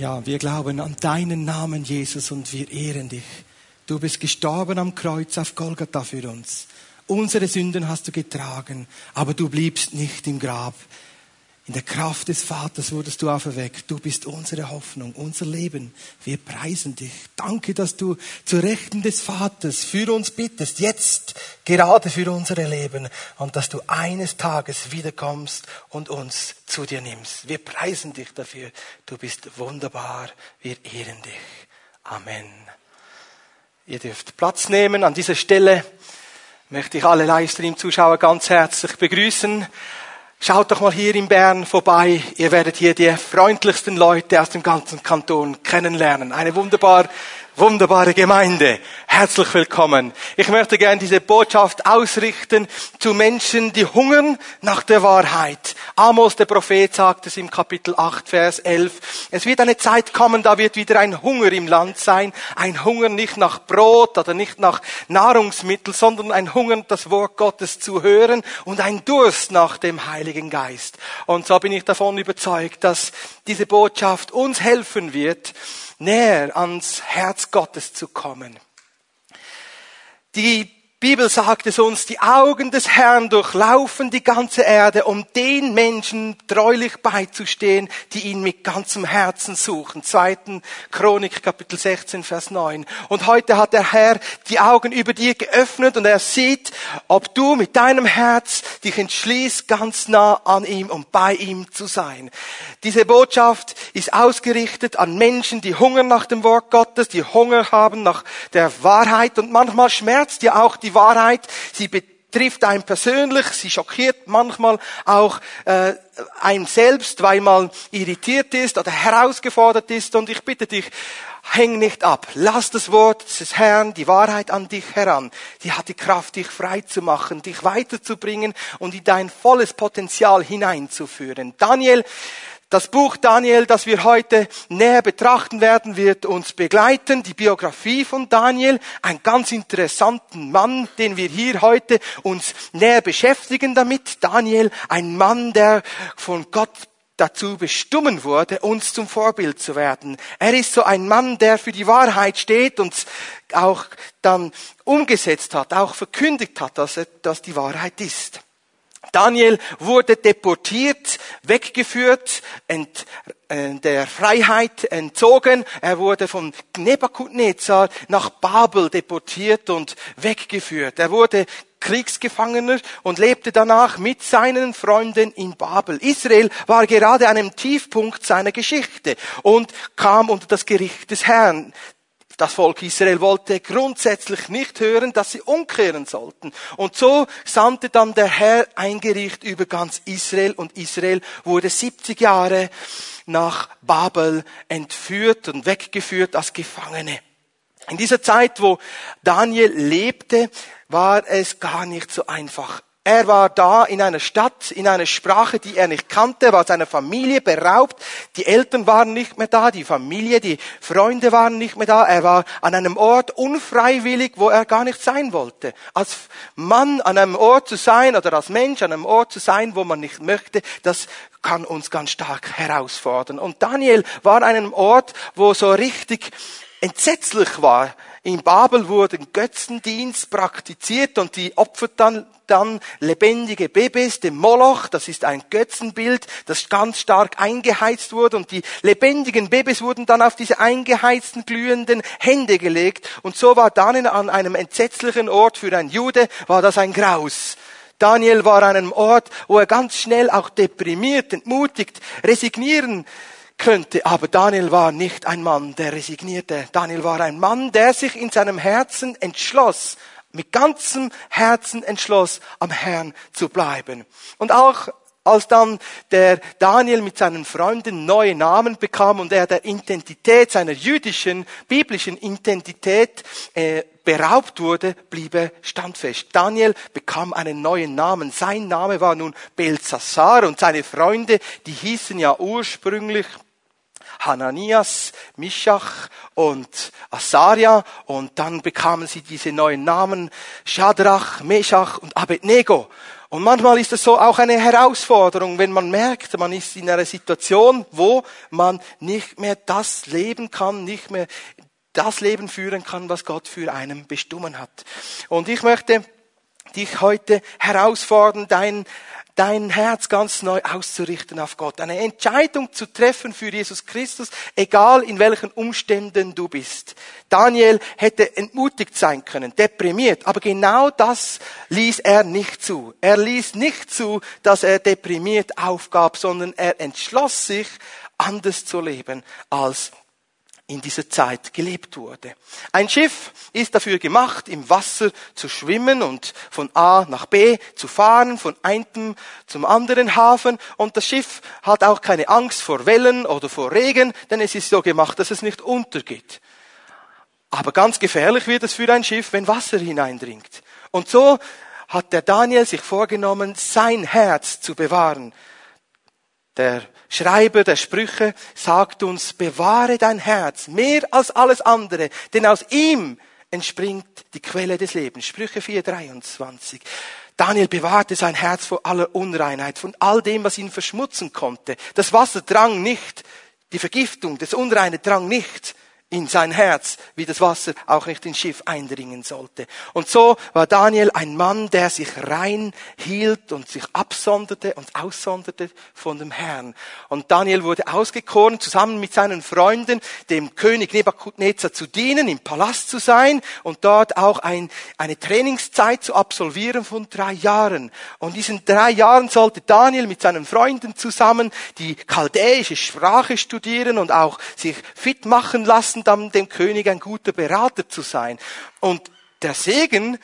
Ja, wir glauben an deinen Namen, Jesus, und wir ehren dich. Du bist gestorben am Kreuz auf Golgatha für uns. Unsere Sünden hast du getragen, aber du bliebst nicht im Grab. In der Kraft des Vaters wurdest du auferweckt. Du bist unsere Hoffnung, unser Leben. Wir preisen dich. Danke, dass du zu Rechten des Vaters für uns bittest, jetzt gerade für unsere Leben und dass du eines Tages wiederkommst und uns zu dir nimmst. Wir preisen dich dafür. Du bist wunderbar. Wir ehren dich. Amen. Ihr dürft Platz nehmen. An dieser Stelle möchte ich alle Livestream-Zuschauer ganz herzlich begrüßen. Schaut doch mal hier in Bern vorbei. Ihr werdet hier die freundlichsten Leute aus dem ganzen Kanton kennenlernen. Eine wunderbar wunderbare Gemeinde. Herzlich willkommen. Ich möchte gerne diese Botschaft ausrichten zu Menschen, die hungern nach der Wahrheit. Amos, der Prophet, sagt es im Kapitel 8, Vers 11. Es wird eine Zeit kommen, da wird wieder ein Hunger im Land sein. Ein Hunger nicht nach Brot oder nicht nach Nahrungsmittel, sondern ein Hunger, das Wort Gottes zu hören und ein Durst nach dem Heiligen Geist. Und so bin ich davon überzeugt, dass diese Botschaft uns helfen wird, näher ans Herz Gottes zu kommen. Die Bibel sagt es uns, die Augen des Herrn durchlaufen die ganze Erde, um den Menschen treulich beizustehen, die ihn mit ganzem Herzen suchen. Zweiten Chronik, Kapitel 16, Vers 9. Und heute hat der Herr die Augen über dir geöffnet und er sieht, ob du mit deinem Herz dich entschließt, ganz nah an ihm und bei ihm zu sein. Diese Botschaft ist ausgerichtet an Menschen, die hungern nach dem Wort Gottes, die Hunger haben nach der Wahrheit und manchmal schmerzt ja auch die die Wahrheit. Sie betrifft einen persönlich, sie schockiert manchmal auch äh, einem selbst, weil man irritiert ist oder herausgefordert ist. Und ich bitte dich, häng nicht ab. Lass das Wort des Herrn, die Wahrheit an dich heran. Die hat die Kraft, dich frei zu machen, dich weiterzubringen und in dein volles Potenzial hineinzuführen. Daniel das Buch Daniel, das wir heute näher betrachten werden, wird uns begleiten. Die Biografie von Daniel, ein ganz interessanten Mann, den wir hier heute uns näher beschäftigen damit. Daniel, ein Mann, der von Gott dazu bestimmen wurde, uns zum Vorbild zu werden. Er ist so ein Mann, der für die Wahrheit steht und auch dann umgesetzt hat, auch verkündigt hat, dass, er, dass die Wahrheit ist. Daniel wurde deportiert, weggeführt, ent, äh, der Freiheit entzogen. Er wurde von Nebukadnezar nach Babel deportiert und weggeführt. Er wurde Kriegsgefangener und lebte danach mit seinen Freunden in Babel. Israel war gerade an einem Tiefpunkt seiner Geschichte und kam unter das Gericht des Herrn. Das Volk Israel wollte grundsätzlich nicht hören, dass sie umkehren sollten. Und so sandte dann der Herr ein Gericht über ganz Israel und Israel wurde 70 Jahre nach Babel entführt und weggeführt als Gefangene. In dieser Zeit, wo Daniel lebte, war es gar nicht so einfach. Er war da in einer Stadt, in einer Sprache, die er nicht kannte, war seiner Familie beraubt. Die Eltern waren nicht mehr da, die Familie, die Freunde waren nicht mehr da. Er war an einem Ort unfreiwillig, wo er gar nicht sein wollte. Als Mann an einem Ort zu sein oder als Mensch an einem Ort zu sein, wo man nicht möchte, das kann uns ganz stark herausfordern. Und Daniel war an einem Ort, wo so richtig entsetzlich war. In Babel wurden Götzendienst praktiziert und die opfert dann, lebendige Babys dem Moloch. Das ist ein Götzenbild, das ganz stark eingeheizt wurde und die lebendigen Babys wurden dann auf diese eingeheizten glühenden Hände gelegt und so war dann an einem entsetzlichen Ort für ein Jude war das ein Graus. Daniel war an einem Ort, wo er ganz schnell auch deprimiert, entmutigt, resignieren könnte. Aber Daniel war nicht ein Mann, der resignierte. Daniel war ein Mann, der sich in seinem Herzen entschloss, mit ganzem Herzen entschloss, am Herrn zu bleiben. Und auch als dann der Daniel mit seinen Freunden neue Namen bekam und er der Identität, seiner jüdischen, biblischen Identität äh, beraubt wurde, blieb er standfest. Daniel bekam einen neuen Namen. Sein Name war nun Belzassar und seine Freunde, die hießen ja ursprünglich Hananias, Mishach und Asaria und dann bekamen sie diese neuen Namen Shadrach, Meshach und Abednego. Und manchmal ist es so auch eine Herausforderung, wenn man merkt, man ist in einer Situation, wo man nicht mehr das leben kann, nicht mehr das Leben führen kann, was Gott für einen bestimmen hat. Und ich möchte dich heute herausfordern, dein dein Herz ganz neu auszurichten auf Gott. Eine Entscheidung zu treffen für Jesus Christus, egal in welchen Umständen du bist. Daniel hätte entmutigt sein können, deprimiert, aber genau das ließ er nicht zu. Er ließ nicht zu, dass er deprimiert aufgab, sondern er entschloss sich, anders zu leben als in dieser Zeit gelebt wurde. Ein Schiff ist dafür gemacht, im Wasser zu schwimmen und von A nach B zu fahren, von einem zum anderen Hafen. Und das Schiff hat auch keine Angst vor Wellen oder vor Regen, denn es ist so gemacht, dass es nicht untergeht. Aber ganz gefährlich wird es für ein Schiff, wenn Wasser hineindringt. Und so hat der Daniel sich vorgenommen, sein Herz zu bewahren. Der Schreiber der Sprüche sagt uns, bewahre dein Herz mehr als alles andere, denn aus ihm entspringt die Quelle des Lebens. Sprüche 4, 23. Daniel bewahrte sein Herz vor aller Unreinheit, von all dem, was ihn verschmutzen konnte. Das Wasser drang nicht, die Vergiftung, das Unreine drang nicht in sein Herz, wie das Wasser auch nicht ins Schiff eindringen sollte. Und so war Daniel ein Mann, der sich rein hielt und sich absonderte und aussonderte von dem Herrn. Und Daniel wurde ausgekoren, zusammen mit seinen Freunden, dem König Nebukadnezar zu dienen, im Palast zu sein und dort auch ein, eine Trainingszeit zu absolvieren von drei Jahren. Und diesen drei Jahren sollte Daniel mit seinen Freunden zusammen die chaldäische Sprache studieren und auch sich fit machen lassen lassen, dann dem König ein guter Berater zu sein. Und der Segen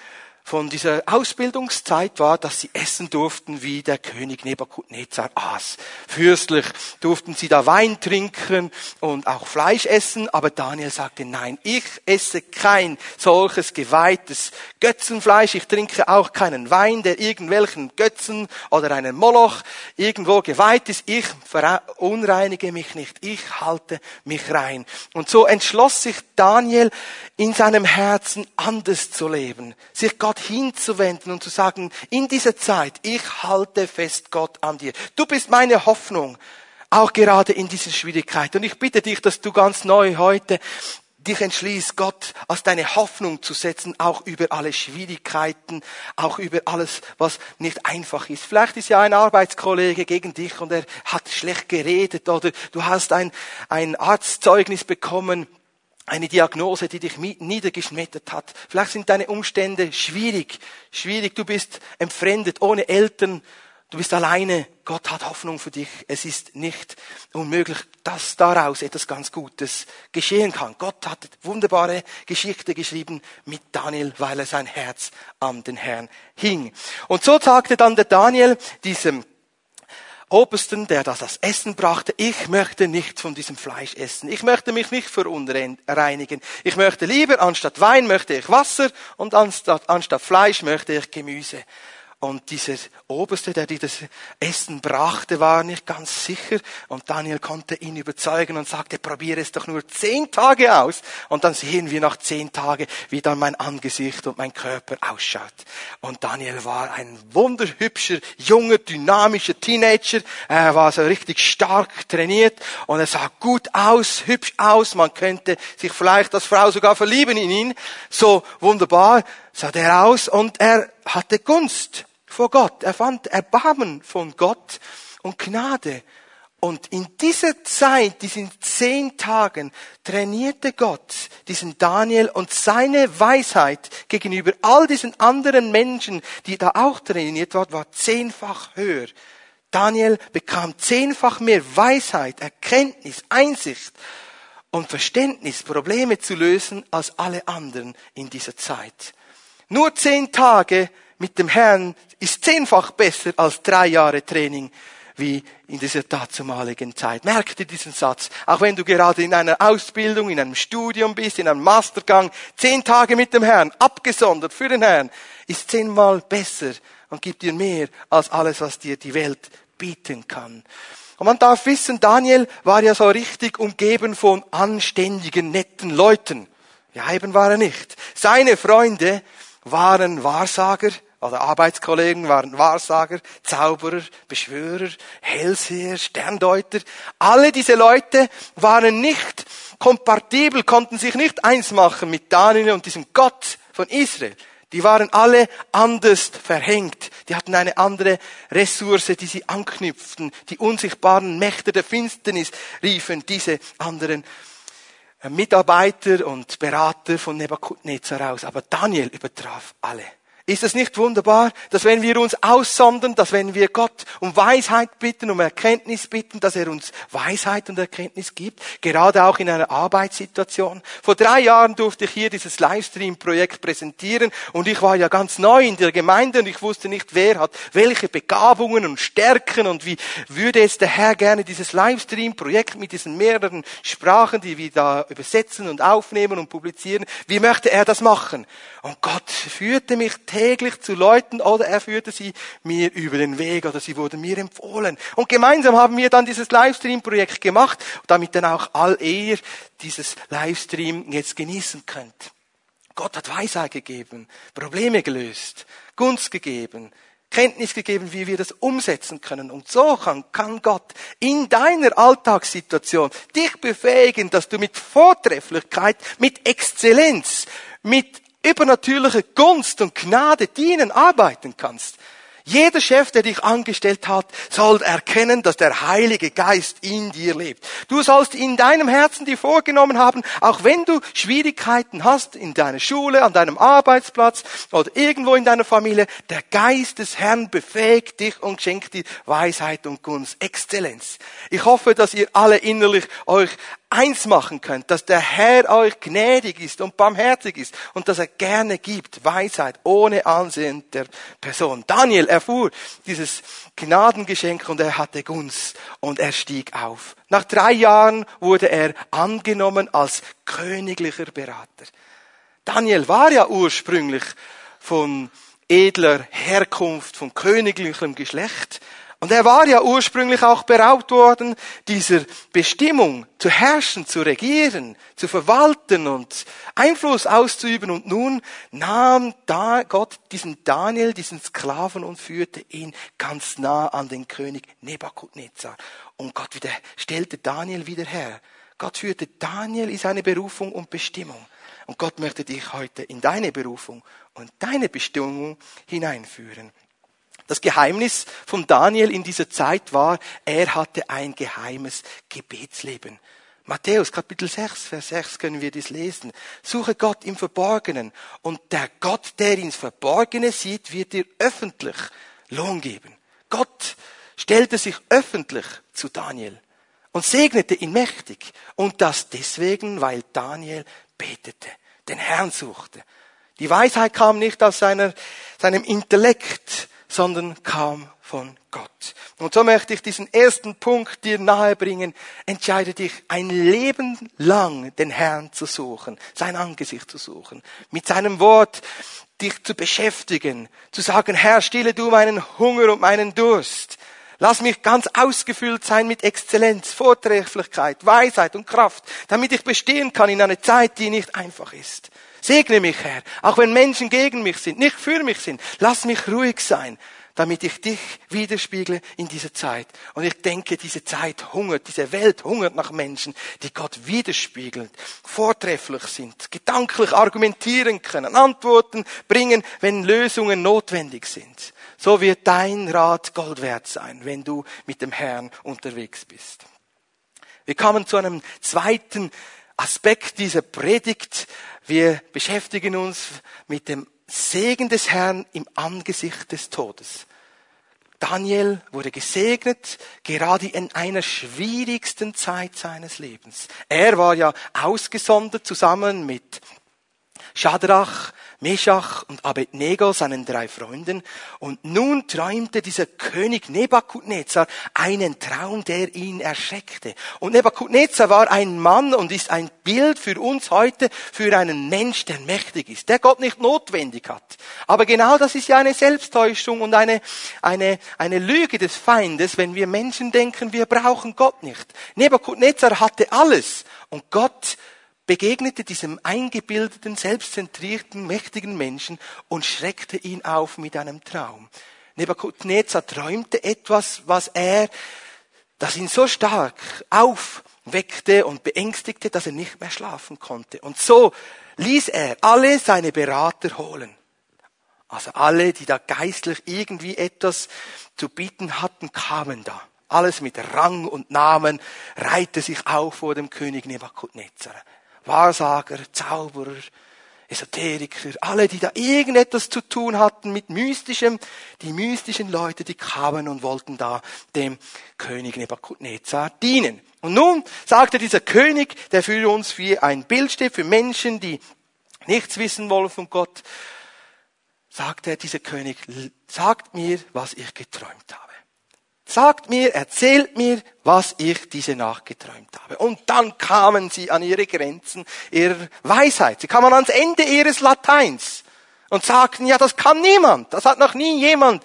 von dieser Ausbildungszeit war, dass sie essen durften, wie der König Nebukadnezar aß. Fürstlich durften sie da Wein trinken und auch Fleisch essen, aber Daniel sagte, nein, ich esse kein solches geweihtes Götzenfleisch, ich trinke auch keinen Wein, der irgendwelchen Götzen oder einen Moloch irgendwo geweiht ist, ich verunreinige mich nicht, ich halte mich rein. Und so entschloss sich Daniel in seinem Herzen anders zu leben, sich Gott hinzuwenden und zu sagen, in dieser Zeit, ich halte fest Gott an dir. Du bist meine Hoffnung, auch gerade in dieser Schwierigkeit. Und ich bitte dich, dass du ganz neu heute dich entschließt, Gott als deine Hoffnung zu setzen, auch über alle Schwierigkeiten, auch über alles, was nicht einfach ist. Vielleicht ist ja ein Arbeitskollege gegen dich und er hat schlecht geredet oder du hast ein, ein Arztzeugnis bekommen, eine Diagnose, die dich niedergeschmettert hat. Vielleicht sind deine Umstände schwierig, schwierig. Du bist entfremdet, ohne Eltern. Du bist alleine. Gott hat Hoffnung für dich. Es ist nicht unmöglich, dass daraus etwas ganz Gutes geschehen kann. Gott hat wunderbare Geschichte geschrieben mit Daniel, weil er sein Herz an den Herrn hing. Und so sagte dann der Daniel diesem Obersten, der das als Essen brachte, ich möchte nicht von diesem Fleisch essen. Ich möchte mich nicht verunreinigen. Ich möchte lieber, anstatt Wein möchte ich Wasser und anstatt, anstatt Fleisch möchte ich Gemüse. Und dieser Oberste, der dieses Essen brachte, war nicht ganz sicher. Und Daniel konnte ihn überzeugen und sagte, probiere es doch nur zehn Tage aus. Und dann sehen wir nach zehn Tagen, wie dann mein Angesicht und mein Körper ausschaut. Und Daniel war ein wunderhübscher, junger, dynamischer Teenager. Er war so richtig stark trainiert und er sah gut aus, hübsch aus. Man könnte sich vielleicht als Frau sogar verlieben in ihn. So wunderbar sah der aus und er hatte Gunst vor Gott. Er fand Erbarmen von Gott und Gnade. Und in dieser Zeit, diesen zehn Tagen, trainierte Gott diesen Daniel und seine Weisheit gegenüber all diesen anderen Menschen, die da auch trainiert waren, war zehnfach höher. Daniel bekam zehnfach mehr Weisheit, Erkenntnis, Einsicht und Verständnis, Probleme zu lösen als alle anderen in dieser Zeit. Nur zehn Tage mit dem Herrn ist zehnfach besser als drei Jahre Training wie in dieser dazumaligen Zeit. Merk dir diesen Satz. Auch wenn du gerade in einer Ausbildung, in einem Studium bist, in einem Mastergang, zehn Tage mit dem Herrn, abgesondert für den Herrn, ist zehnmal besser und gibt dir mehr als alles, was dir die Welt bieten kann. Und man darf wissen, Daniel war ja so richtig umgeben von anständigen, netten Leuten. Ja, eben war er nicht. Seine Freunde waren Wahrsager, oder Arbeitskollegen waren Wahrsager, Zauberer, Beschwörer, Hellseher, Sterndeuter. Alle diese Leute waren nicht kompatibel, konnten sich nicht eins machen mit Daniel und diesem Gott von Israel. Die waren alle anders verhängt. Die hatten eine andere Ressource, die sie anknüpften. Die unsichtbaren Mächte der Finsternis riefen diese anderen Mitarbeiter und Berater von Nebuchadnezzar aus. Aber Daniel übertraf alle. Ist es nicht wunderbar, dass wenn wir uns aussondern, dass wenn wir Gott um Weisheit bitten, um Erkenntnis bitten, dass er uns Weisheit und Erkenntnis gibt, gerade auch in einer Arbeitssituation. Vor drei Jahren durfte ich hier dieses Livestream-Projekt präsentieren und ich war ja ganz neu in der Gemeinde und ich wusste nicht, wer hat welche Begabungen und Stärken und wie würde es der Herr gerne dieses Livestream-Projekt mit diesen mehreren Sprachen, die wir da übersetzen und aufnehmen und publizieren, wie möchte er das machen? Und Gott führte mich täglich zu Leuten oder er führte sie mir über den Weg oder sie wurden mir empfohlen. Und gemeinsam haben wir dann dieses Livestream-Projekt gemacht, damit dann auch all ihr dieses Livestream jetzt genießen könnt. Gott hat Weisheit gegeben, Probleme gelöst, Gunst gegeben, Kenntnis gegeben, wie wir das umsetzen können. Und so kann, kann Gott in deiner Alltagssituation dich befähigen, dass du mit Vortrefflichkeit, mit Exzellenz, mit übernatürliche Gunst und Gnade dienen, arbeiten kannst. Jeder Chef, der dich angestellt hat, soll erkennen, dass der Heilige Geist in dir lebt. Du sollst in deinem Herzen dir vorgenommen haben, auch wenn du Schwierigkeiten hast in deiner Schule, an deinem Arbeitsplatz oder irgendwo in deiner Familie, der Geist des Herrn befähigt dich und schenkt dir Weisheit und Gunst, Exzellenz. Ich hoffe, dass ihr alle innerlich euch eins machen könnt, dass der Herr euch gnädig ist und barmherzig ist und dass er gerne gibt, Weisheit ohne Ansehen der Person. Daniel erfuhr dieses Gnadengeschenk und er hatte Gunst und er stieg auf. Nach drei Jahren wurde er angenommen als königlicher Berater. Daniel war ja ursprünglich von edler Herkunft, von königlichem Geschlecht, und er war ja ursprünglich auch beraubt worden, dieser Bestimmung zu herrschen, zu regieren, zu verwalten und Einfluss auszuüben. Und nun nahm da Gott diesen Daniel, diesen Sklaven und führte ihn ganz nah an den König Nebukadnezar. Und Gott wieder stellte Daniel wieder her. Gott führte Daniel in seine Berufung und Bestimmung. Und Gott möchte dich heute in deine Berufung und deine Bestimmung hineinführen. Das Geheimnis von Daniel in dieser Zeit war, er hatte ein geheimes Gebetsleben. Matthäus Kapitel 6, Vers 6 können wir dies lesen. Suche Gott im Verborgenen und der Gott, der ins Verborgene sieht, wird dir öffentlich Lohn geben. Gott stellte sich öffentlich zu Daniel und segnete ihn mächtig. Und das deswegen, weil Daniel betete, den Herrn suchte. Die Weisheit kam nicht aus seiner, seinem Intellekt, sondern kam von Gott. Und so möchte ich diesen ersten Punkt dir nahebringen. Entscheide dich, ein Leben lang den Herrn zu suchen, sein Angesicht zu suchen, mit seinem Wort dich zu beschäftigen, zu sagen, Herr, stille du meinen Hunger und meinen Durst. Lass mich ganz ausgefüllt sein mit Exzellenz, Vortrefflichkeit, Weisheit und Kraft, damit ich bestehen kann in einer Zeit, die nicht einfach ist. Segne mich, Herr, auch wenn Menschen gegen mich sind, nicht für mich sind. Lass mich ruhig sein, damit ich dich widerspiegle in dieser Zeit. Und ich denke, diese Zeit hungert, diese Welt hungert nach Menschen, die Gott widerspiegeln, vortrefflich sind, gedanklich argumentieren können, Antworten bringen, wenn Lösungen notwendig sind. So wird dein Rat Gold wert sein, wenn du mit dem Herrn unterwegs bist. Wir kommen zu einem zweiten Aspekt dieser Predigt. Wir beschäftigen uns mit dem Segen des Herrn im Angesicht des Todes. Daniel wurde gesegnet, gerade in einer schwierigsten Zeit seines Lebens. Er war ja ausgesondert zusammen mit Shadrach, Meshach und Abednego, seinen drei Freunden. Und nun träumte dieser König Nebukadnezar einen Traum, der ihn erschreckte. Und Nebukadnezar war ein Mann und ist ein Bild für uns heute für einen Mensch, der mächtig ist, der Gott nicht notwendig hat. Aber genau das ist ja eine Selbsttäuschung und eine, eine, eine Lüge des Feindes, wenn wir Menschen denken, wir brauchen Gott nicht. Nebukadnezar hatte alles und Gott begegnete diesem eingebildeten, selbstzentrierten, mächtigen Menschen und schreckte ihn auf mit einem Traum. Nebukadnezar träumte etwas, was er, das ihn so stark aufweckte und beängstigte, dass er nicht mehr schlafen konnte. Und so ließ er alle seine Berater holen. Also alle, die da geistlich irgendwie etwas zu bieten hatten, kamen da. Alles mit Rang und Namen reihte sich auf vor dem König Nebukadnezar. Wahrsager, Zauberer, Esoteriker, alle, die da irgendetwas zu tun hatten mit mystischem, die mystischen Leute, die kamen und wollten da dem König Nebukadnezar dienen. Und nun sagte dieser König, der für uns wie ein Bild steht, für Menschen, die nichts wissen wollen von Gott, sagte er, dieser König, sagt mir, was ich geträumt habe. Sagt mir, erzählt mir, was ich diese Nacht geträumt habe. Und dann kamen sie an ihre Grenzen ihrer Weisheit. Sie kamen ans Ende ihres Lateins und sagten, ja, das kann niemand. Das hat noch nie jemand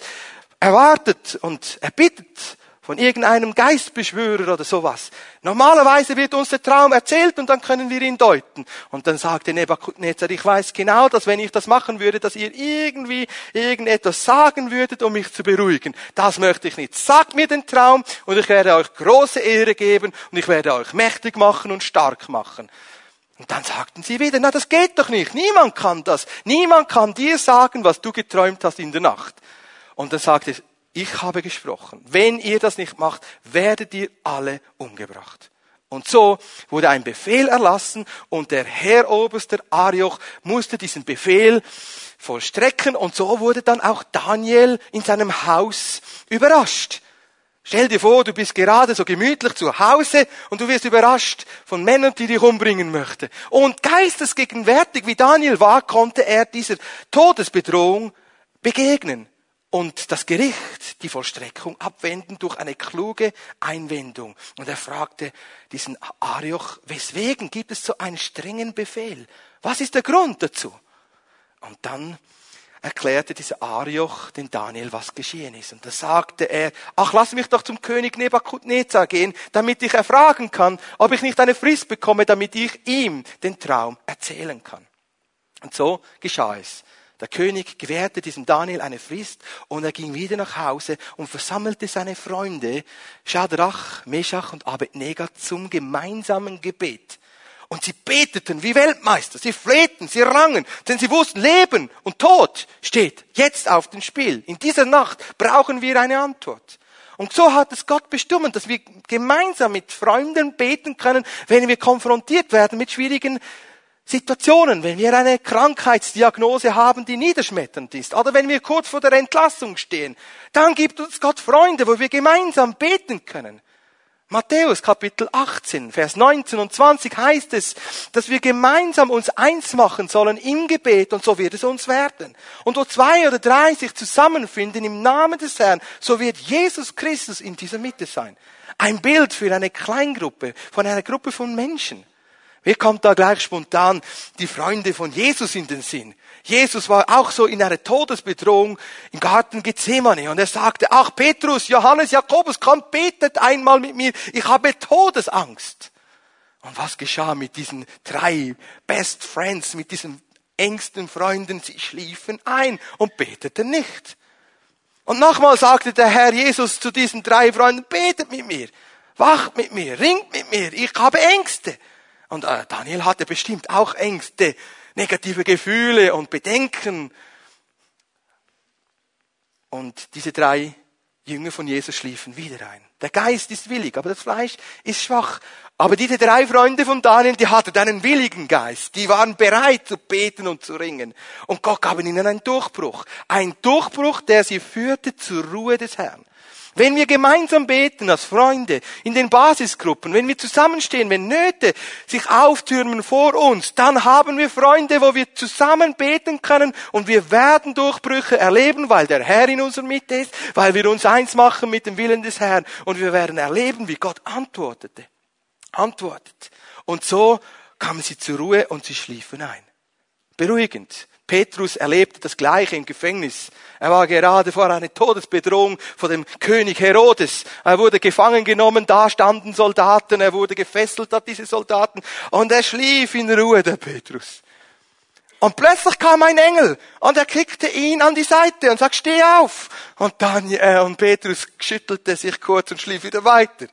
erwartet und erbittet von irgendeinem Geistbeschwörer oder sowas. Normalerweise wird uns der Traum erzählt und dann können wir ihn deuten. Und dann sagte Nebukadnezar, ich weiß genau, dass wenn ich das machen würde, dass ihr irgendwie irgendetwas sagen würdet, um mich zu beruhigen. Das möchte ich nicht. Sagt mir den Traum und ich werde euch große Ehre geben und ich werde euch mächtig machen und stark machen. Und dann sagten sie wieder, na, das geht doch nicht. Niemand kann das. Niemand kann dir sagen, was du geträumt hast in der Nacht. Und dann sagte ich habe gesprochen. Wenn ihr das nicht macht, werdet ihr alle umgebracht. Und so wurde ein Befehl erlassen und der Herr Oberster Arioch musste diesen Befehl vollstrecken und so wurde dann auch Daniel in seinem Haus überrascht. Stell dir vor, du bist gerade so gemütlich zu Hause und du wirst überrascht von Männern, die dich umbringen möchten. Und geistesgegenwärtig wie Daniel war, konnte er dieser Todesbedrohung begegnen und das Gericht die Vollstreckung abwenden durch eine kluge Einwendung. Und er fragte diesen Arioch, weswegen gibt es so einen strengen Befehl? Was ist der Grund dazu? Und dann erklärte dieser Arioch den Daniel, was geschehen ist. Und da sagte er, ach, lass mich doch zum König Nebukadnezar gehen, damit ich erfragen kann, ob ich nicht eine Frist bekomme, damit ich ihm den Traum erzählen kann. Und so geschah es. Der König gewährte diesem Daniel eine Frist und er ging wieder nach Hause und versammelte seine Freunde Shadrach, Meshach und Abednego zum gemeinsamen Gebet. Und sie beteten wie Weltmeister, sie flehten, sie rangen, denn sie wussten, Leben und Tod steht jetzt auf dem Spiel. In dieser Nacht brauchen wir eine Antwort. Und so hat es Gott bestimmt, dass wir gemeinsam mit Freunden beten können, wenn wir konfrontiert werden mit schwierigen Situationen, wenn wir eine Krankheitsdiagnose haben, die niederschmetternd ist, oder wenn wir kurz vor der Entlassung stehen, dann gibt uns Gott Freunde, wo wir gemeinsam beten können. Matthäus Kapitel 18, Vers 19 und 20 heißt es, dass wir gemeinsam uns eins machen sollen im Gebet und so wird es uns werden. Und wo zwei oder drei sich zusammenfinden im Namen des Herrn, so wird Jesus Christus in dieser Mitte sein. Ein Bild für eine Kleingruppe, von einer Gruppe von Menschen. Mir kommt da gleich spontan die Freunde von Jesus in den Sinn. Jesus war auch so in einer Todesbedrohung im Garten Gethsemane und er sagte, ach Petrus, Johannes, Jakobus, kommt, betet einmal mit mir, ich habe Todesangst. Und was geschah mit diesen drei Best Friends, mit diesen engsten Freunden? Sie schliefen ein und beteten nicht. Und nochmal sagte der Herr Jesus zu diesen drei Freunden, betet mit mir, wacht mit mir, ringt mit mir, ich habe Ängste. Und äh, Daniel hatte bestimmt auch Ängste, negative Gefühle und Bedenken. Und diese drei Jünger von Jesus schliefen wieder ein. Der Geist ist willig, aber das Fleisch ist schwach. Aber diese drei Freunde von Daniel, die hatten einen willigen Geist. Die waren bereit zu beten und zu ringen. Und Gott gab ihnen einen Durchbruch. Ein Durchbruch, der sie führte zur Ruhe des Herrn. Wenn wir gemeinsam beten als Freunde, in den Basisgruppen, wenn wir zusammenstehen, wenn Nöte sich auftürmen vor uns, dann haben wir Freunde, wo wir zusammen beten können und wir werden Durchbrüche erleben, weil der Herr in unserer Mitte ist, weil wir uns eins machen mit dem Willen des Herrn und wir werden erleben, wie Gott antwortete. Antwortet. Und so kamen sie zur Ruhe und sie schliefen ein. Beruhigend. Petrus erlebte das Gleiche im Gefängnis. Er war gerade vor einer Todesbedrohung von dem König Herodes. Er wurde gefangen genommen, da standen Soldaten, er wurde gefesselt hat diese Soldaten und er schlief in Ruhe, der Petrus. Und plötzlich kam ein Engel und er kickte ihn an die Seite und sagte, steh auf. Und Daniel äh, und Petrus schüttelte sich kurz und schlief wieder weiter.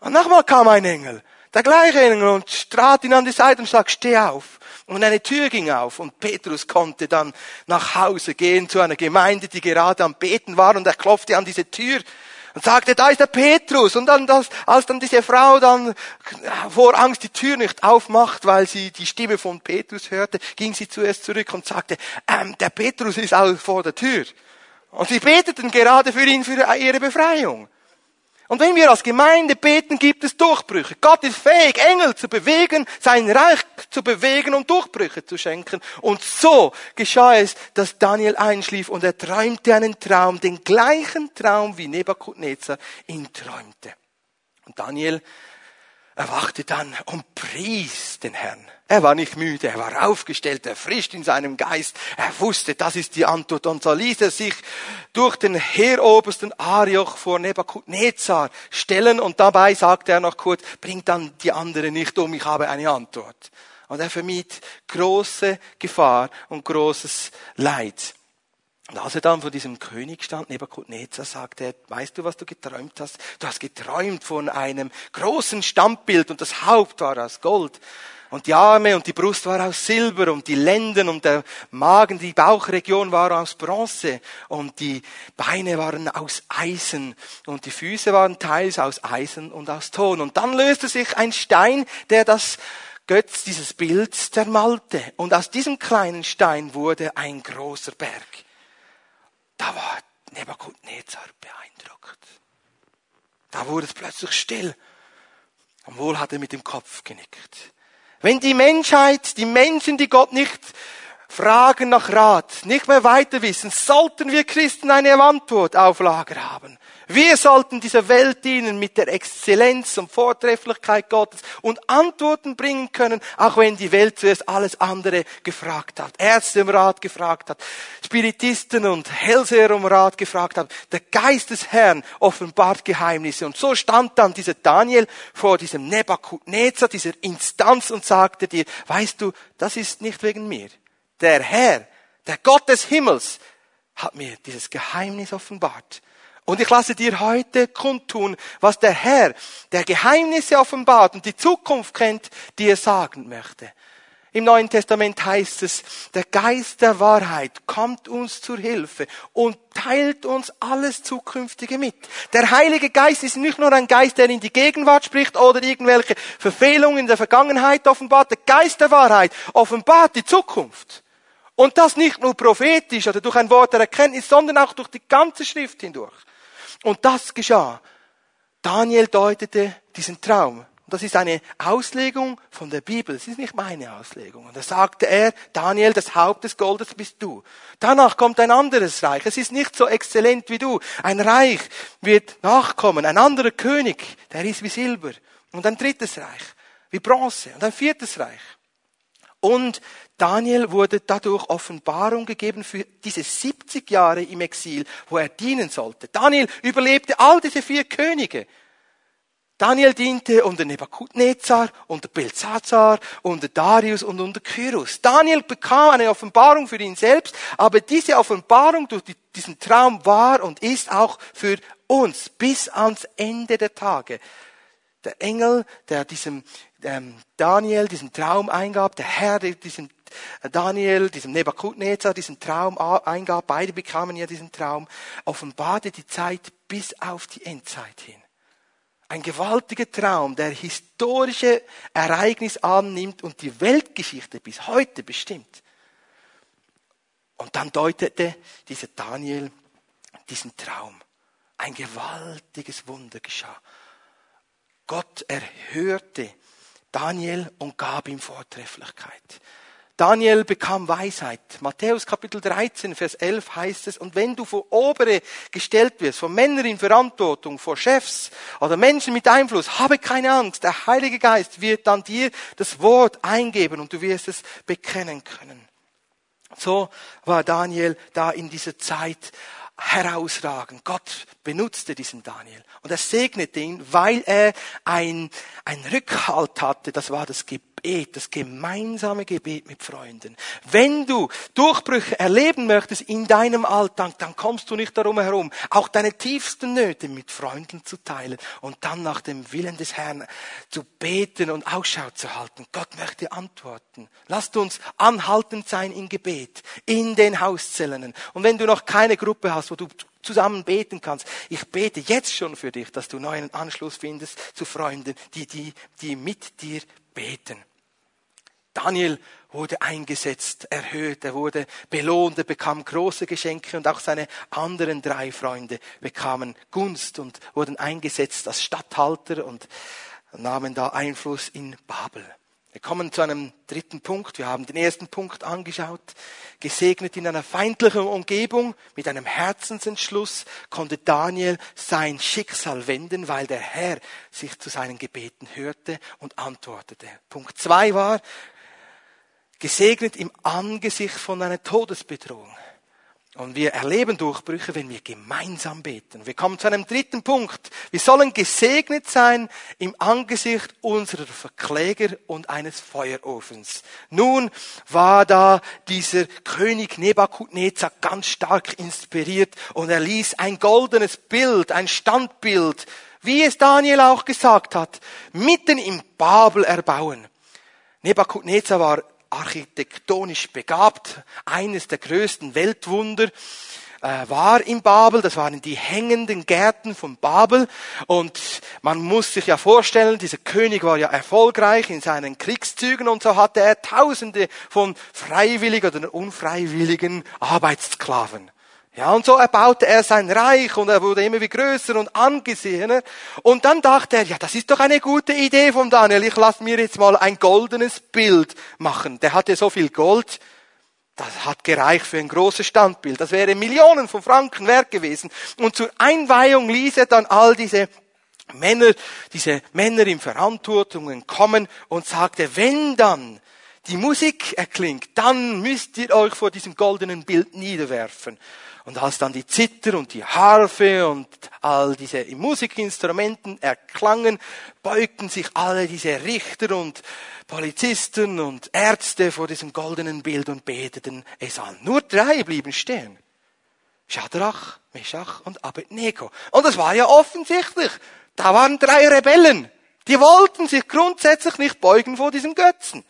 Und nochmal kam ein Engel, der gleiche Engel und trat ihn an die Seite und sagte, steh auf. Und eine Tür ging auf und Petrus konnte dann nach Hause gehen zu einer Gemeinde, die gerade am Beten war und er klopfte an diese Tür und sagte, da ist der Petrus. Und dann, das, als dann diese Frau dann vor Angst die Tür nicht aufmacht, weil sie die Stimme von Petrus hörte, ging sie zuerst zurück und sagte, ähm, der Petrus ist auch vor der Tür. Und sie beteten gerade für ihn, für ihre Befreiung. Und wenn wir als Gemeinde beten, gibt es Durchbrüche. Gott ist fähig, Engel zu bewegen, sein Reich zu bewegen und Durchbrüche zu schenken. Und so geschah es, dass Daniel einschlief und er träumte einen Traum, den gleichen Traum wie Nebukadnezar ihn träumte. Und Daniel erwachte dann und pries den Herrn. Er war nicht müde, er war aufgestellt, erfrischt in seinem Geist. Er wusste, das ist die Antwort. Und so ließ er sich durch den Heerobersten Arioch vor Nebukadnezar stellen und dabei sagte er noch kurz, bringt dann die andere nicht um, ich habe eine Antwort. Und er vermied große Gefahr und großes Leid. Und als er dann vor diesem König stand, Nebuchadnezzar, sagte er, weißt du, was du geträumt hast? Du hast geträumt von einem großen Stammbild und das Haupt war aus Gold. Und die Arme und die Brust war aus Silber und die Lenden und der Magen, die Bauchregion war aus Bronze und die Beine waren aus Eisen und die Füße waren teils aus Eisen und aus Ton. Und dann löste sich ein Stein, der das Götz dieses Bild zermalte. Und aus diesem kleinen Stein wurde ein großer Berg. Da war Nebuchadnezzar beeindruckt. Da wurde es plötzlich still. Und wohl hat er mit dem Kopf genickt. Wenn die Menschheit, die Menschen, die Gott nicht fragen nach Rat, nicht mehr weiter wissen, sollten wir Christen eine Antwort auf Lager haben. Wir sollten dieser Welt dienen mit der Exzellenz und Vortrefflichkeit Gottes und Antworten bringen können, auch wenn die Welt zuerst alles andere gefragt hat. Ärzte um Rat gefragt hat, Spiritisten und Hellseher um Rat gefragt hat. Der Geist des Herrn offenbart Geheimnisse. Und so stand dann dieser Daniel vor diesem Nebukadnezar, dieser Instanz und sagte dir, weißt du, das ist nicht wegen mir. Der Herr, der Gott des Himmels, hat mir dieses Geheimnis offenbart. Und ich lasse dir heute kundtun, was der Herr, der Geheimnisse offenbart und die Zukunft kennt, dir sagen möchte. Im Neuen Testament heißt es, der Geist der Wahrheit kommt uns zur Hilfe und teilt uns alles Zukünftige mit. Der Heilige Geist ist nicht nur ein Geist, der in die Gegenwart spricht oder irgendwelche Verfehlungen in der Vergangenheit offenbart. Der Geist der Wahrheit offenbart die Zukunft. Und das nicht nur prophetisch oder durch ein Wort der Erkenntnis, sondern auch durch die ganze Schrift hindurch. Und das geschah. Daniel deutete diesen Traum. Und das ist eine Auslegung von der Bibel. Das ist nicht meine Auslegung. Und da sagte er, Daniel, das Haupt des Goldes bist du. Danach kommt ein anderes Reich. Es ist nicht so exzellent wie du. Ein Reich wird nachkommen. Ein anderer König, der ist wie Silber. Und ein drittes Reich, wie Bronze. Und ein viertes Reich. Und Daniel wurde dadurch Offenbarung gegeben für diese 70 Jahre im Exil, wo er dienen sollte. Daniel überlebte all diese vier Könige. Daniel diente unter Nebukadnezar, unter Belsazar, unter Darius und unter Kyrus. Daniel bekam eine Offenbarung für ihn selbst, aber diese Offenbarung durch diesen Traum war und ist auch für uns bis ans Ende der Tage. Der Engel, der diesem ähm, Daniel diesen Traum eingab, der Herr, der diesem Daniel, diesem Nebukadnezar, diesen Traum eingab, beide bekamen ja diesen Traum, offenbarte die Zeit bis auf die Endzeit hin. Ein gewaltiger Traum, der historische Ereignis annimmt und die Weltgeschichte bis heute bestimmt. Und dann deutete dieser Daniel diesen Traum. Ein gewaltiges Wunder geschah. Gott erhörte Daniel und gab ihm Vortrefflichkeit. Daniel bekam Weisheit. Matthäus Kapitel 13, Vers 11 heißt es, und wenn du vor Obere gestellt wirst, vor Männern in Verantwortung, vor Chefs oder Menschen mit Einfluss, habe keine Angst. Der Heilige Geist wird dann dir das Wort eingeben und du wirst es bekennen können. So war Daniel da in dieser Zeit herausragend. Gott benutzte diesen Daniel und er segnete ihn, weil er ein, ein Rückhalt hatte. Das war das Gebet Gebet, das gemeinsame Gebet mit Freunden. Wenn du Durchbrüche erleben möchtest in deinem Alltag, dann kommst du nicht darum herum, auch deine tiefsten Nöte mit Freunden zu teilen und dann nach dem Willen des Herrn zu beten und Ausschau zu halten. Gott möchte antworten. Lasst uns anhaltend sein im Gebet, in den Hauszellen. Und wenn du noch keine Gruppe hast, wo du zusammen beten kannst. Ich bete jetzt schon für dich, dass du neuen Anschluss findest zu Freunden, die, die, die mit dir beten. Daniel wurde eingesetzt, erhöht, er wurde belohnt, er bekam große Geschenke und auch seine anderen drei Freunde bekamen Gunst und wurden eingesetzt als Statthalter und nahmen da Einfluss in Babel. Wir kommen zu einem dritten Punkt. Wir haben den ersten Punkt angeschaut. Gesegnet in einer feindlichen Umgebung, mit einem Herzensentschluss konnte Daniel sein Schicksal wenden, weil der Herr sich zu seinen Gebeten hörte und antwortete. Punkt zwei war, gesegnet im Angesicht von einer Todesbedrohung. Und wir erleben Durchbrüche, wenn wir gemeinsam beten. Wir kommen zu einem dritten Punkt. Wir sollen gesegnet sein im Angesicht unserer Verkläger und eines Feuerofens. Nun war da dieser König Nebukadnezar ganz stark inspiriert und er ließ ein goldenes Bild, ein Standbild, wie es Daniel auch gesagt hat, mitten im Babel erbauen. Nebukadnezar war architektonisch begabt. Eines der größten Weltwunder äh, war in Babel, das waren die hängenden Gärten von Babel. Und man muss sich ja vorstellen, dieser König war ja erfolgreich in seinen Kriegszügen und so hatte er Tausende von freiwilligen oder unfreiwilligen Arbeitssklaven. Ja, und so erbaute er sein Reich und er wurde immer wie größer und angesehener. Und dann dachte er, ja, das ist doch eine gute Idee von Daniel. Ich lasse mir jetzt mal ein goldenes Bild machen. Der hatte so viel Gold. Das hat gereicht für ein großes Standbild. Das wäre Millionen von Franken wert gewesen. Und zur Einweihung ließ er dann all diese Männer, diese Männer in Verantwortungen kommen und sagte, wenn dann die Musik erklingt, dann müsst ihr euch vor diesem goldenen Bild niederwerfen. Und als dann die Zither und die Harfe und all diese Musikinstrumenten erklangen, beugten sich alle diese Richter und Polizisten und Ärzte vor diesem goldenen Bild und beteten es an. Nur drei blieben stehen. Shadrach, Meshach und Abednego. Und das war ja offensichtlich. Da waren drei Rebellen. Die wollten sich grundsätzlich nicht beugen vor diesem Götzen.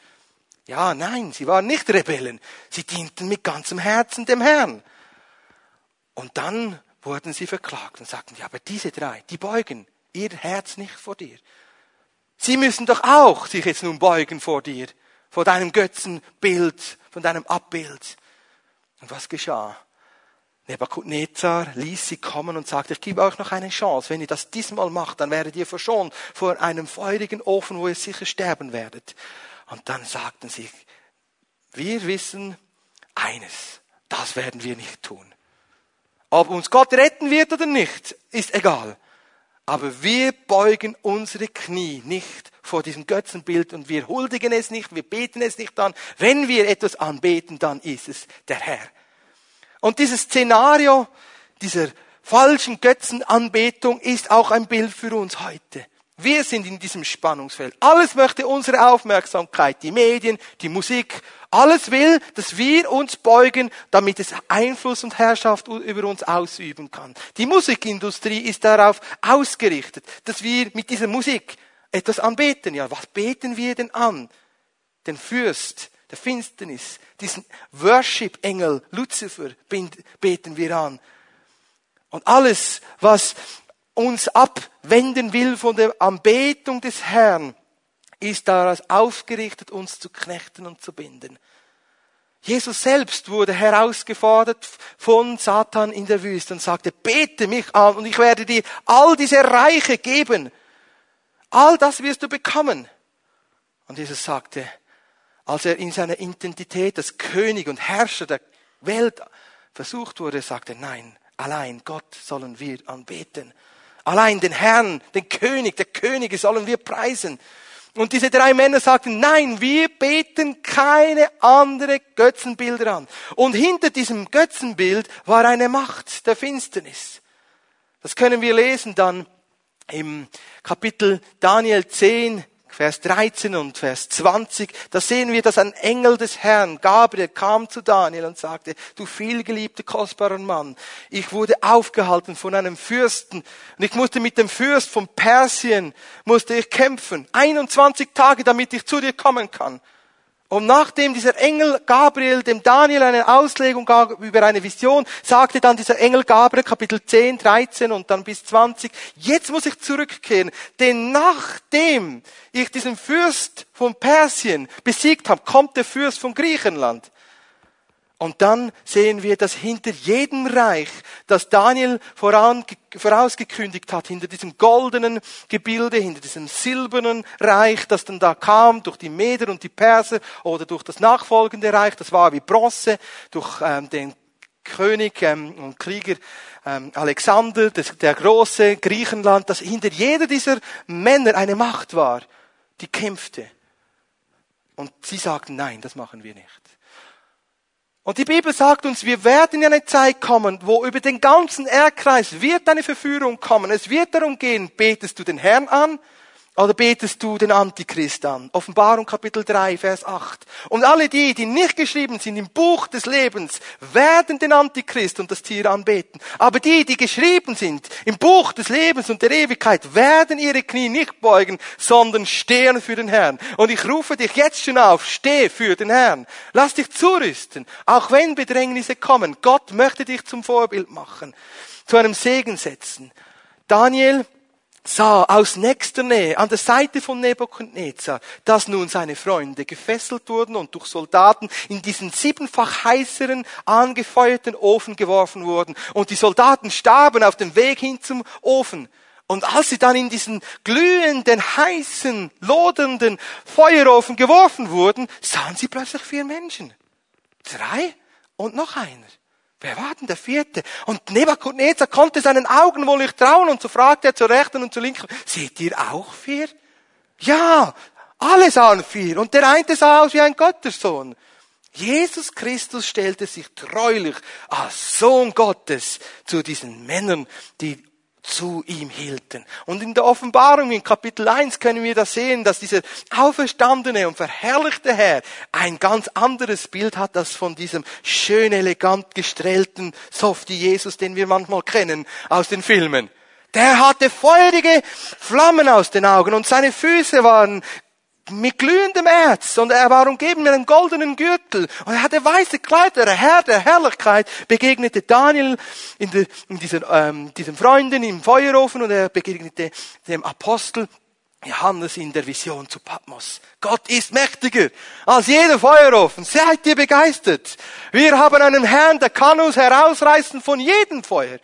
Ja, nein, sie waren nicht Rebellen. Sie dienten mit ganzem Herzen dem Herrn. Und dann wurden sie verklagt und sagten, ja, aber diese drei, die beugen ihr Herz nicht vor dir. Sie müssen doch auch sich jetzt nun beugen vor dir, vor deinem Götzenbild, von deinem Abbild. Und was geschah? Nebukadnezar ließ sie kommen und sagte, ich gebe euch noch eine Chance. Wenn ihr das diesmal macht, dann werdet ihr verschont vor einem feurigen Ofen, wo ihr sicher sterben werdet. Und dann sagten sie, wir wissen eines, das werden wir nicht tun. Ob uns Gott retten wird oder nicht, ist egal. Aber wir beugen unsere Knie nicht vor diesem Götzenbild und wir huldigen es nicht, wir beten es nicht an. Wenn wir etwas anbeten, dann ist es der Herr. Und dieses Szenario dieser falschen Götzenanbetung ist auch ein Bild für uns heute. Wir sind in diesem Spannungsfeld. Alles möchte unsere Aufmerksamkeit, die Medien, die Musik, alles will, dass wir uns beugen, damit es Einfluss und Herrschaft über uns ausüben kann. Die Musikindustrie ist darauf ausgerichtet, dass wir mit dieser Musik etwas anbeten. Ja, was beten wir denn an? Den Fürst der Finsternis, diesen Worship-Engel Lucifer beten wir an. Und alles, was uns abwenden will von der Anbetung des Herrn, ist daraus aufgerichtet, uns zu knechten und zu binden. Jesus selbst wurde herausgefordert von Satan in der Wüste und sagte, bete mich an und ich werde dir all diese Reiche geben. All das wirst du bekommen. Und Jesus sagte, als er in seiner Identität als König und Herrscher der Welt versucht wurde, sagte, nein, allein Gott sollen wir anbeten. Allein den Herrn, den König, der Könige sollen wir preisen. Und diese drei Männer sagten, nein, wir beten keine andere Götzenbilder an. Und hinter diesem Götzenbild war eine Macht der Finsternis. Das können wir lesen dann im Kapitel Daniel 10, Vers 13 und Vers 20, da sehen wir, dass ein Engel des Herrn, Gabriel, kam zu Daniel und sagte, du vielgeliebter, kostbarer Mann, ich wurde aufgehalten von einem Fürsten und ich musste mit dem Fürst von Persien, musste ich kämpfen, 21 Tage, damit ich zu dir kommen kann. Und nachdem dieser Engel Gabriel dem Daniel eine Auslegung gab über eine Vision, sagte dann dieser Engel Gabriel, Kapitel 10, 13 und dann bis 20, jetzt muss ich zurückkehren, denn nachdem ich diesen Fürst von Persien besiegt habe, kommt der Fürst von Griechenland. Und dann sehen wir, dass hinter jedem Reich, das Daniel vorausgekündigt hat, hinter diesem goldenen Gebilde, hinter diesem silbernen Reich, das dann da kam durch die Meder und die Perser oder durch das nachfolgende Reich, das war wie Bronze, durch ähm, den König ähm, und Krieger ähm, Alexander, das, der große Griechenland, dass hinter jeder dieser Männer eine Macht war, die kämpfte. Und sie sagten, nein, das machen wir nicht. Und die Bibel sagt uns, wir werden in eine Zeit kommen, wo über den ganzen Erdkreis wird eine Verführung kommen. Es wird darum gehen, betest du den Herrn an oder betest du den Antichrist an? Offenbarung Kapitel 3, Vers 8. Und alle die, die nicht geschrieben sind im Buch des Lebens, werden den Antichrist und das Tier anbeten. Aber die, die geschrieben sind im Buch des Lebens und der Ewigkeit, werden ihre Knie nicht beugen, sondern stehen für den Herrn. Und ich rufe dich jetzt schon auf, steh für den Herrn. Lass dich zurüsten, auch wenn Bedrängnisse kommen. Gott möchte dich zum Vorbild machen, zu einem Segen setzen. Daniel sah aus nächster Nähe an der Seite von Nebuchadnezzar, dass nun seine Freunde gefesselt wurden und durch Soldaten in diesen siebenfach heißeren, angefeuerten Ofen geworfen wurden. Und die Soldaten starben auf dem Weg hin zum Ofen. Und als sie dann in diesen glühenden, heißen, lodernden Feuerofen geworfen wurden, sahen sie plötzlich vier Menschen. Drei und noch einer. Wer war denn der vierte? Und Nebuchadnezzar konnte seinen Augen wohl nicht trauen und so fragte er zur rechten und zur linken, seht ihr auch vier? Ja, alle sahen vier und der eine sah aus wie ein Gottessohn. Jesus Christus stellte sich treulich als Sohn Gottes zu diesen Männern, die zu ihm hielten. Und in der Offenbarung in Kapitel 1 können wir das sehen, dass dieser auferstandene und verherrlichte Herr ein ganz anderes Bild hat als von diesem schön elegant gestrellten Softie Jesus, den wir manchmal kennen aus den Filmen. Der hatte feurige Flammen aus den Augen und seine Füße waren mit glühendem Erz und er war umgeben mit einem goldenen Gürtel und er hatte weiße Kleider. Der Herr der Herrlichkeit begegnete Daniel in, de, in diesen, ähm, diesen Freunden im Feuerofen und er begegnete dem Apostel Johannes in der Vision zu Patmos. Gott ist mächtiger als jeder Feuerofen. Seid ihr begeistert? Wir haben einen Herrn, der kann uns herausreißen von jedem Feuer.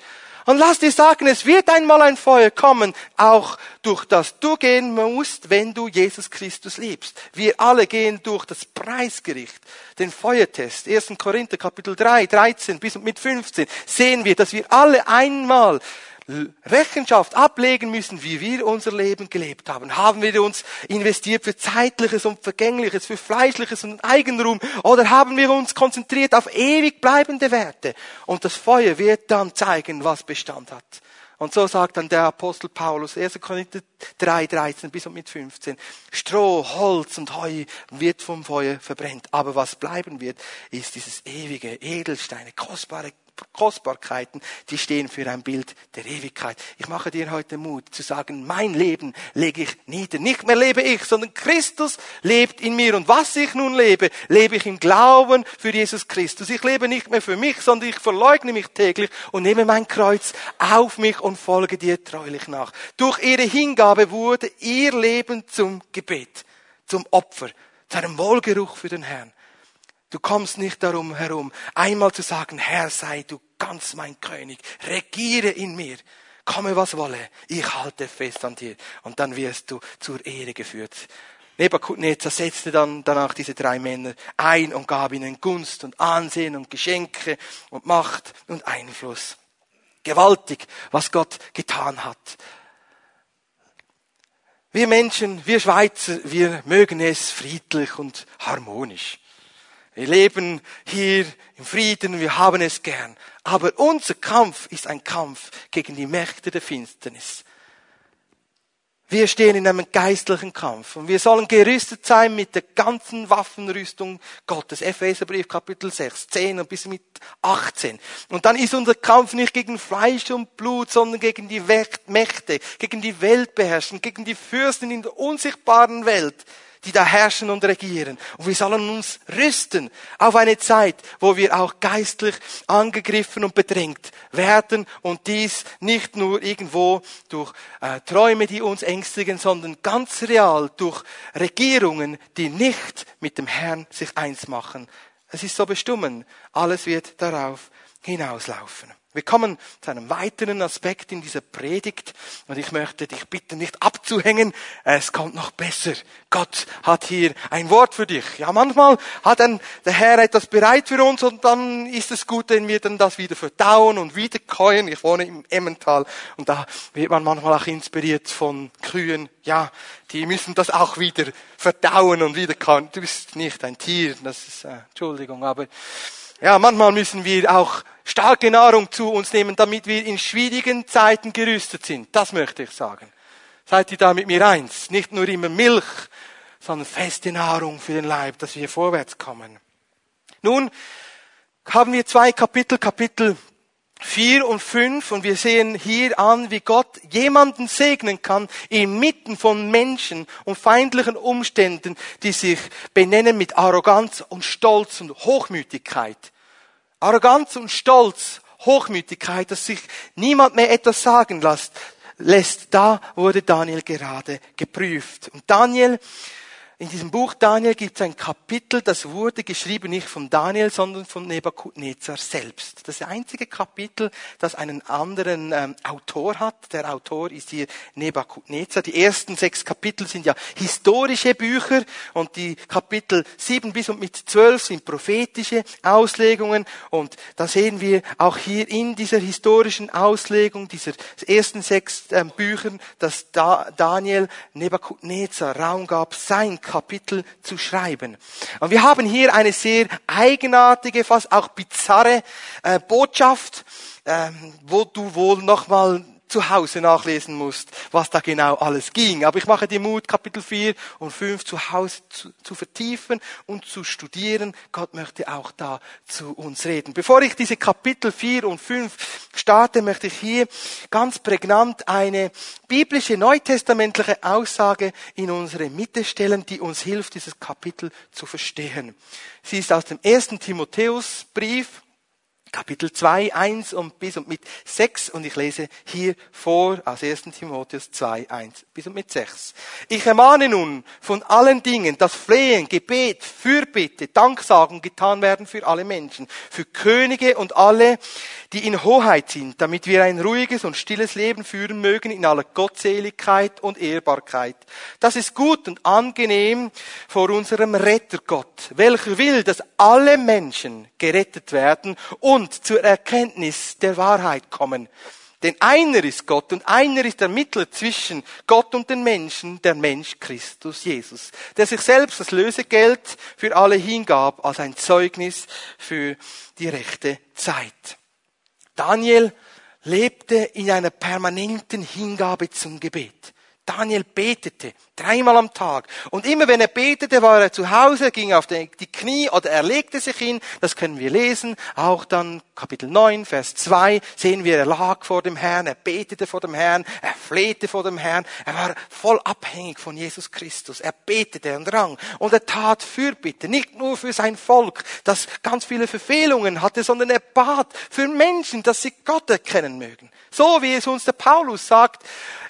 Und lass dir sagen, es wird einmal ein Feuer kommen, auch durch das du gehen musst, wenn du Jesus Christus liebst. Wir alle gehen durch das Preisgericht, den Feuertest. 1. Korinther Kapitel 3, 13 bis mit 15 sehen wir, dass wir alle einmal Rechenschaft ablegen müssen, wie wir unser Leben gelebt haben. Haben wir uns investiert für Zeitliches und Vergängliches, für Fleischliches und Eigenruhm, oder haben wir uns konzentriert auf ewig bleibende Werte? Und das Feuer wird dann zeigen, was Bestand hat. Und so sagt dann der Apostel Paulus, 1. Korinther 3, 13 bis und mit 15, Stroh, Holz und Heu wird vom Feuer verbrennt. Aber was bleiben wird, ist dieses ewige Edelsteine, kostbare Kostbarkeiten, die stehen für ein Bild der Ewigkeit. Ich mache dir heute Mut zu sagen, mein Leben lege ich nieder. Nicht mehr lebe ich, sondern Christus lebt in mir. Und was ich nun lebe, lebe ich im Glauben für Jesus Christus. Ich lebe nicht mehr für mich, sondern ich verleugne mich täglich und nehme mein Kreuz auf mich und folge dir treulich nach. Durch ihre Hingabe wurde ihr Leben zum Gebet, zum Opfer, zu einem Wohlgeruch für den Herrn. Du kommst nicht darum herum, einmal zu sagen, Herr sei du ganz mein König, regiere in mir, komme was wolle, ich halte fest an dir und dann wirst du zur Ehre geführt. Nebuchadnezzar setzte dann danach diese drei Männer ein und gab ihnen Gunst und Ansehen und Geschenke und Macht und Einfluss. Gewaltig, was Gott getan hat. Wir Menschen, wir Schweizer, wir mögen es friedlich und harmonisch. Wir leben hier im Frieden, wir haben es gern. Aber unser Kampf ist ein Kampf gegen die Mächte der Finsternis. Wir stehen in einem geistlichen Kampf und wir sollen gerüstet sein mit der ganzen Waffenrüstung Gottes. Epheserbrief Kapitel 6, 10 und bis mit 18. Und dann ist unser Kampf nicht gegen Fleisch und Blut, sondern gegen die Mächte, gegen die Weltbeherrschen, gegen die Fürsten in der unsichtbaren Welt die da herrschen und regieren. Und wir sollen uns rüsten auf eine Zeit, wo wir auch geistlich angegriffen und bedrängt werden und dies nicht nur irgendwo durch äh, Träume, die uns ängstigen, sondern ganz real durch Regierungen, die nicht mit dem Herrn sich eins machen. Es ist so bestimmen. Alles wird darauf hinauslaufen. Wir kommen zu einem weiteren Aspekt in dieser Predigt und ich möchte dich bitten, nicht abzuhängen. Es kommt noch besser. Gott hat hier ein Wort für dich. Ja, manchmal hat dann der Herr etwas bereit für uns und dann ist es gut, wenn wir dann das wieder verdauen und wiederkäuen. Ich wohne im Emmental und da wird man manchmal auch inspiriert von Kühen. Ja, die müssen das auch wieder verdauen und wiederkäuen. Du bist nicht ein Tier, das ist, äh, Entschuldigung, aber ja, manchmal müssen wir auch starke Nahrung zu uns nehmen, damit wir in schwierigen Zeiten gerüstet sind. Das möchte ich sagen. Seid ihr da mit mir eins? Nicht nur immer Milch, sondern feste Nahrung für den Leib, dass wir vorwärts kommen. Nun haben wir zwei Kapitel, Kapitel 4 und 5 und wir sehen hier an, wie Gott jemanden segnen kann inmitten von Menschen und feindlichen Umständen, die sich benennen mit Arroganz und Stolz und Hochmütigkeit. Arroganz und Stolz, Hochmütigkeit, dass sich niemand mehr etwas sagen lässt, lässt, da wurde Daniel gerade geprüft. Und Daniel in diesem Buch Daniel gibt es ein Kapitel, das wurde geschrieben nicht von Daniel, sondern von Nebukadnezar selbst. Das einzige Kapitel, das einen anderen ähm, Autor hat. Der Autor ist hier Nebukadnezar. Die ersten sechs Kapitel sind ja historische Bücher und die Kapitel sieben bis und mit zwölf sind prophetische Auslegungen. Und da sehen wir auch hier in dieser historischen Auslegung dieser ersten sechs ähm, Büchern, dass da Daniel Nebukadnezar Raum gab, sein Kapitel zu schreiben. Und wir haben hier eine sehr eigenartige, fast auch bizarre äh, Botschaft, äh, wo du wohl nochmal zu Hause nachlesen musst, was da genau alles ging. Aber ich mache dir Mut, Kapitel 4 und 5 zu Hause zu, zu, vertiefen und zu studieren. Gott möchte auch da zu uns reden. Bevor ich diese Kapitel 4 und 5 starte, möchte ich hier ganz prägnant eine biblische, neutestamentliche Aussage in unsere Mitte stellen, die uns hilft, dieses Kapitel zu verstehen. Sie ist aus dem ersten Timotheusbrief, Kapitel 2, 1 und bis und mit 6 und ich lese hier vor aus 1. Timotheus 2, 1 bis und mit 6. Ich ermahne nun von allen Dingen, dass Flehen, Gebet, Fürbitte, Danksagen getan werden für alle Menschen, für Könige und alle, die in Hoheit sind, damit wir ein ruhiges und stilles Leben führen mögen in aller Gottseligkeit und Ehrbarkeit. Das ist gut und angenehm vor unserem Retter Gott, welcher will, dass alle Menschen gerettet werden und zur Erkenntnis der Wahrheit kommen. Denn einer ist Gott und einer ist der Mittler zwischen Gott und den Menschen, der Mensch Christus Jesus, der sich selbst das Lösegeld für alle hingab als ein Zeugnis für die rechte Zeit. Daniel lebte in einer permanenten Hingabe zum Gebet. Daniel betete dreimal am Tag. Und immer wenn er betete, war er zu Hause, ging auf die Knie oder er legte sich hin. Das können wir lesen. Auch dann Kapitel 9, Vers 2 sehen wir, er lag vor dem Herrn, er betete vor dem Herrn, er flehte vor dem Herrn. Er war voll abhängig von Jesus Christus. Er betete und rang und er tat Fürbitte. Nicht nur für sein Volk, das ganz viele Verfehlungen hatte, sondern er bat für Menschen, dass sie Gott erkennen mögen. So wie es uns der Paulus sagt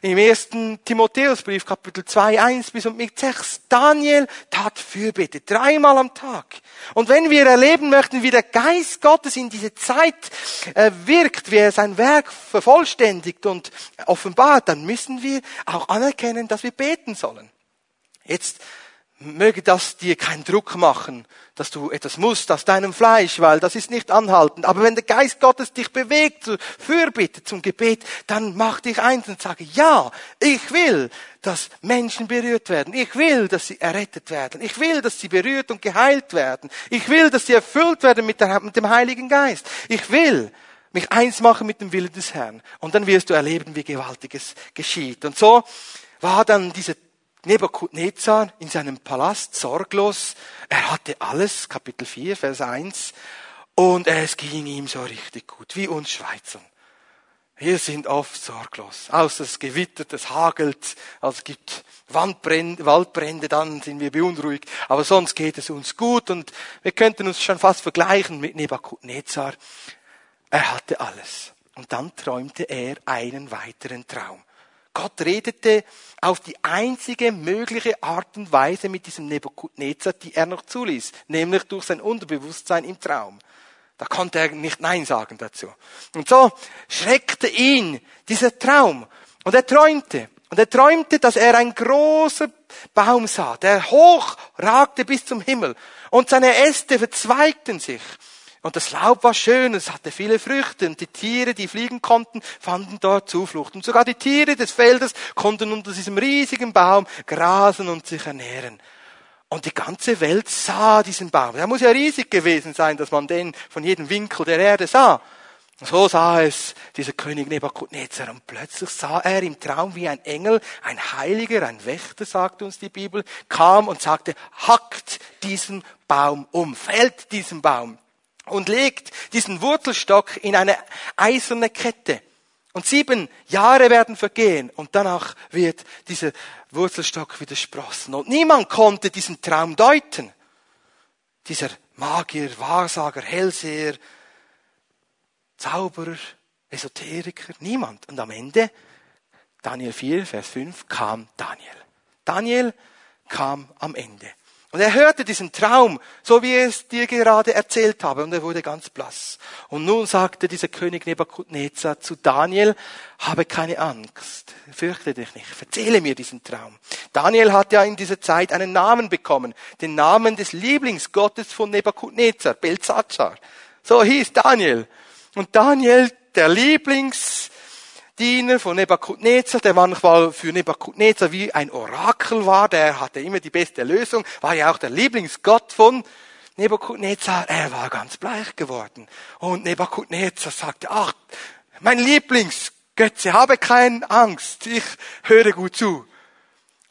im ersten Timotheusbrief, Kapitel 2, 1 bis und mit 6. Daniel tat Fürbitte dreimal am Tag. Und wenn wir erleben möchten, wie der Geist Gottes in diese Zeit äh, wirkt, wie er sein Werk vervollständigt und offenbart, dann müssen wir auch anerkennen, dass wir beten sollen. Jetzt möge das dir keinen Druck machen, dass du etwas musst aus deinem Fleisch, weil das ist nicht anhaltend. Aber wenn der Geist Gottes dich bewegt zur Fürbitte, zum Gebet, dann mach dich eins und sage, ja, ich will, dass Menschen berührt werden. Ich will, dass sie errettet werden. Ich will, dass sie berührt und geheilt werden. Ich will, dass sie erfüllt werden mit, der, mit dem Heiligen Geist. Ich will mich eins machen mit dem Willen des Herrn. Und dann wirst du erleben, wie gewaltiges geschieht. Und so war dann diese Nebukadnezar in seinem Palast sorglos. Er hatte alles, Kapitel 4, Vers 1. Und es ging ihm so richtig gut, wie uns Schweizern. Wir sind oft sorglos. Außer es gewittert, es hagelt, also es gibt Wandbrände, Waldbrände, dann sind wir beunruhigt. Aber sonst geht es uns gut und wir könnten uns schon fast vergleichen mit Nebukadnezar. Er hatte alles. Und dann träumte er einen weiteren Traum. Gott redete auf die einzige mögliche Art und Weise mit diesem Nebuchadnezzar, die er noch zuließ, nämlich durch sein Unterbewusstsein im Traum. Da konnte er nicht Nein sagen dazu. Und so schreckte ihn dieser Traum. Und er träumte. Und er träumte, dass er ein großer Baum sah, der hoch ragte bis zum Himmel. Und seine Äste verzweigten sich. Und das Laub war schön, es hatte viele Früchte und die Tiere, die fliegen konnten, fanden dort Zuflucht. Und sogar die Tiere des Feldes konnten unter diesem riesigen Baum grasen und sich ernähren. Und die ganze Welt sah diesen Baum. Der muss ja riesig gewesen sein, dass man den von jedem Winkel der Erde sah. So sah es dieser König Nebukadnezar und plötzlich sah er im Traum wie ein Engel, ein Heiliger, ein Wächter, sagt uns die Bibel, kam und sagte, hackt diesen Baum um, fällt diesen Baum und legt diesen Wurzelstock in eine eiserne Kette. Und sieben Jahre werden vergehen und danach wird dieser Wurzelstock wieder sprossen. Und niemand konnte diesen Traum deuten. Dieser Magier, Wahrsager, Hellseher, Zauberer, Esoteriker, niemand. Und am Ende, Daniel 4, Vers 5, kam Daniel. Daniel kam am Ende. Und er hörte diesen Traum, so wie ich es dir gerade erzählt habe, und er wurde ganz blass. Und nun sagte dieser König Nebukadnezar zu Daniel, habe keine Angst, fürchte dich nicht, erzähle mir diesen Traum. Daniel hat ja in dieser Zeit einen Namen bekommen, den Namen des Lieblingsgottes von Nebukadnezar, Belzazar. So hieß Daniel. Und Daniel, der Lieblings Diener von Nebukadnezar, der manchmal für Nebukadnezar wie ein Orakel war, der hatte immer die beste Lösung, war ja auch der Lieblingsgott von Nebukadnezar. Er war ganz bleich geworden. Und Nebukadnezar sagte, ach, mein Lieblingsgötze, habe keine Angst, ich höre gut zu.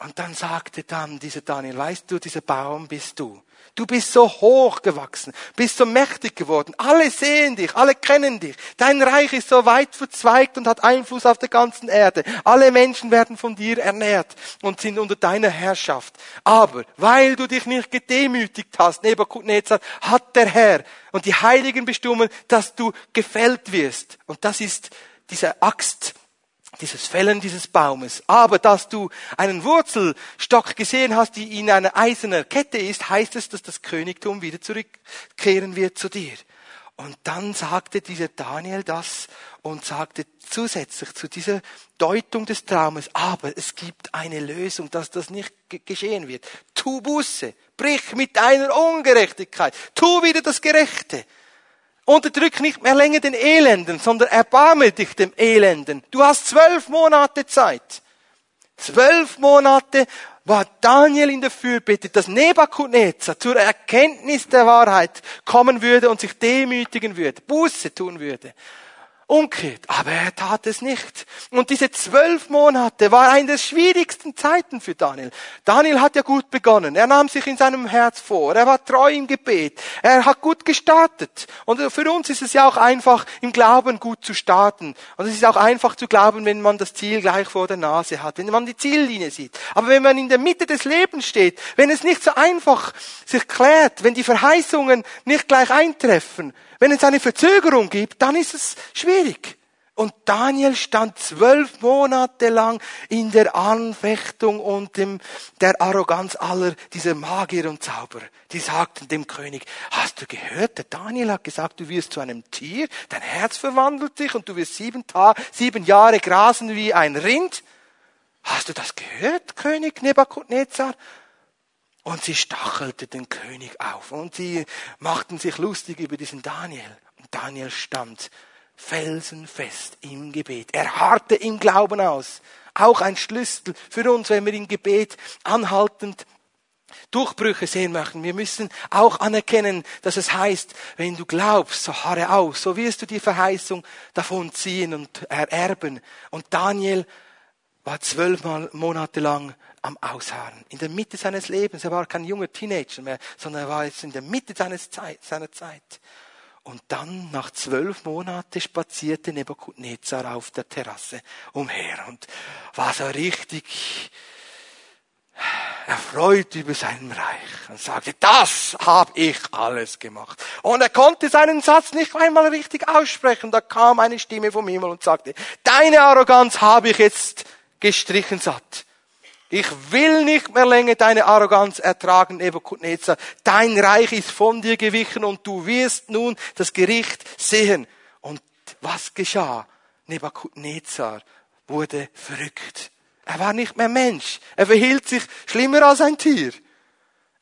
Und dann sagte dann dieser Daniel, weißt du, dieser Baum bist du. Du bist so hoch gewachsen, bist so mächtig geworden. Alle sehen dich, alle kennen dich. Dein Reich ist so weit verzweigt und hat Einfluss auf der ganzen Erde. Alle Menschen werden von dir ernährt und sind unter deiner Herrschaft. Aber weil du dich nicht gedemütigt hast, Nebuchadnezzar, hat der Herr und die Heiligen bestimmen, dass du gefällt wirst. Und das ist diese Axt, dieses Fällen dieses Baumes. Aber dass du einen Wurzelstock gesehen hast, die in einer eisernen Kette ist, heißt es, dass das Königtum wieder zurückkehren wird zu dir. Und dann sagte dieser Daniel das und sagte zusätzlich zu dieser Deutung des Traumes, aber es gibt eine Lösung, dass das nicht geschehen wird. Tu Buße, brich mit deiner Ungerechtigkeit, tu wieder das Gerechte. Unterdrück nicht mehr länger den Elenden, sondern erbarme dich dem Elenden. Du hast zwölf Monate Zeit. Zwölf Monate war Daniel in der Fürbitte, dass Nebukadnezar zur Erkenntnis der Wahrheit kommen würde und sich demütigen würde, Buße tun würde umkehrt. Aber er tat es nicht. Und diese zwölf Monate war eine der schwierigsten Zeiten für Daniel. Daniel hat ja gut begonnen. Er nahm sich in seinem Herz vor. Er war treu im Gebet. Er hat gut gestartet. Und für uns ist es ja auch einfach, im Glauben gut zu starten. Und es ist auch einfach zu glauben, wenn man das Ziel gleich vor der Nase hat, wenn man die Ziellinie sieht. Aber wenn man in der Mitte des Lebens steht, wenn es nicht so einfach sich klärt, wenn die Verheißungen nicht gleich eintreffen, wenn es eine Verzögerung gibt, dann ist es schwierig. Und Daniel stand zwölf Monate lang in der Anfechtung und dem, der Arroganz aller dieser Magier und Zauberer. Die sagten dem König, hast du gehört, der Daniel hat gesagt, du wirst zu einem Tier, dein Herz verwandelt sich und du wirst sieben, Tage, sieben Jahre grasen wie ein Rind. Hast du das gehört, König Nebukadnezar? Und sie stachelte den König auf und sie machten sich lustig über diesen Daniel. Und Daniel stand felsenfest im Gebet. Er harrte im Glauben aus. Auch ein Schlüssel für uns, wenn wir im Gebet anhaltend Durchbrüche sehen möchten. Wir müssen auch anerkennen, dass es heißt, wenn du glaubst, so harre aus, so wirst du die Verheißung davon ziehen und ererben. Und Daniel war zwölf Monate lang am Ausharren. In der Mitte seines Lebens. Er war kein junger Teenager mehr, sondern er war jetzt in der Mitte seines Zeit, seiner Zeit. Und dann, nach zwölf Monaten, spazierte Nebuchadnezzar auf der Terrasse umher und war so richtig erfreut über sein Reich und sagte, das habe ich alles gemacht. Und er konnte seinen Satz nicht einmal richtig aussprechen. Da kam eine Stimme vom Himmel und sagte, deine Arroganz habe ich jetzt gestrichen satt. Ich will nicht mehr länger deine Arroganz ertragen, Nebuchadnezzar. Dein Reich ist von dir gewichen und du wirst nun das Gericht sehen. Und was geschah? Nebuchadnezzar wurde verrückt. Er war nicht mehr Mensch. Er verhielt sich schlimmer als ein Tier.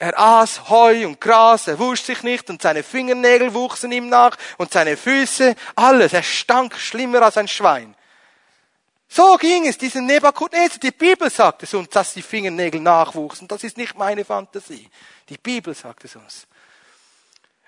Er aß Heu und Gras, er wusch sich nicht und seine Fingernägel wuchsen ihm nach und seine Füße, alles. Er stank schlimmer als ein Schwein. So ging es diesem Nebukadnezar. Die Bibel sagt es uns, dass die Fingernägel nachwuchsen. Das ist nicht meine Fantasie. Die Bibel sagt es uns.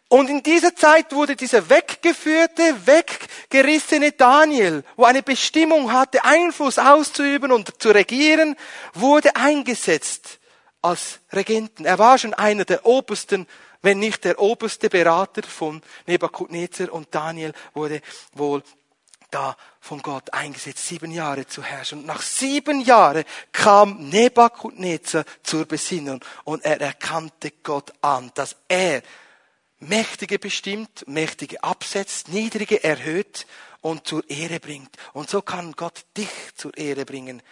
Und in dieser Zeit wurde dieser weggeführte, weggerissene Daniel, wo eine Bestimmung hatte, Einfluss auszuüben und zu regieren, wurde eingesetzt als Regenten. Er war schon einer der obersten, wenn nicht der oberste Berater von Nebukadnezar und Daniel wurde wohl da von Gott eingesetzt, sieben Jahre zu herrschen. Und nach sieben Jahren kam Nebukadnezar zur Besinnung und er erkannte Gott an, dass er Mächtige bestimmt, Mächtige absetzt, Niedrige erhöht und zur Ehre bringt. Und so kann Gott dich zur Ehre bringen.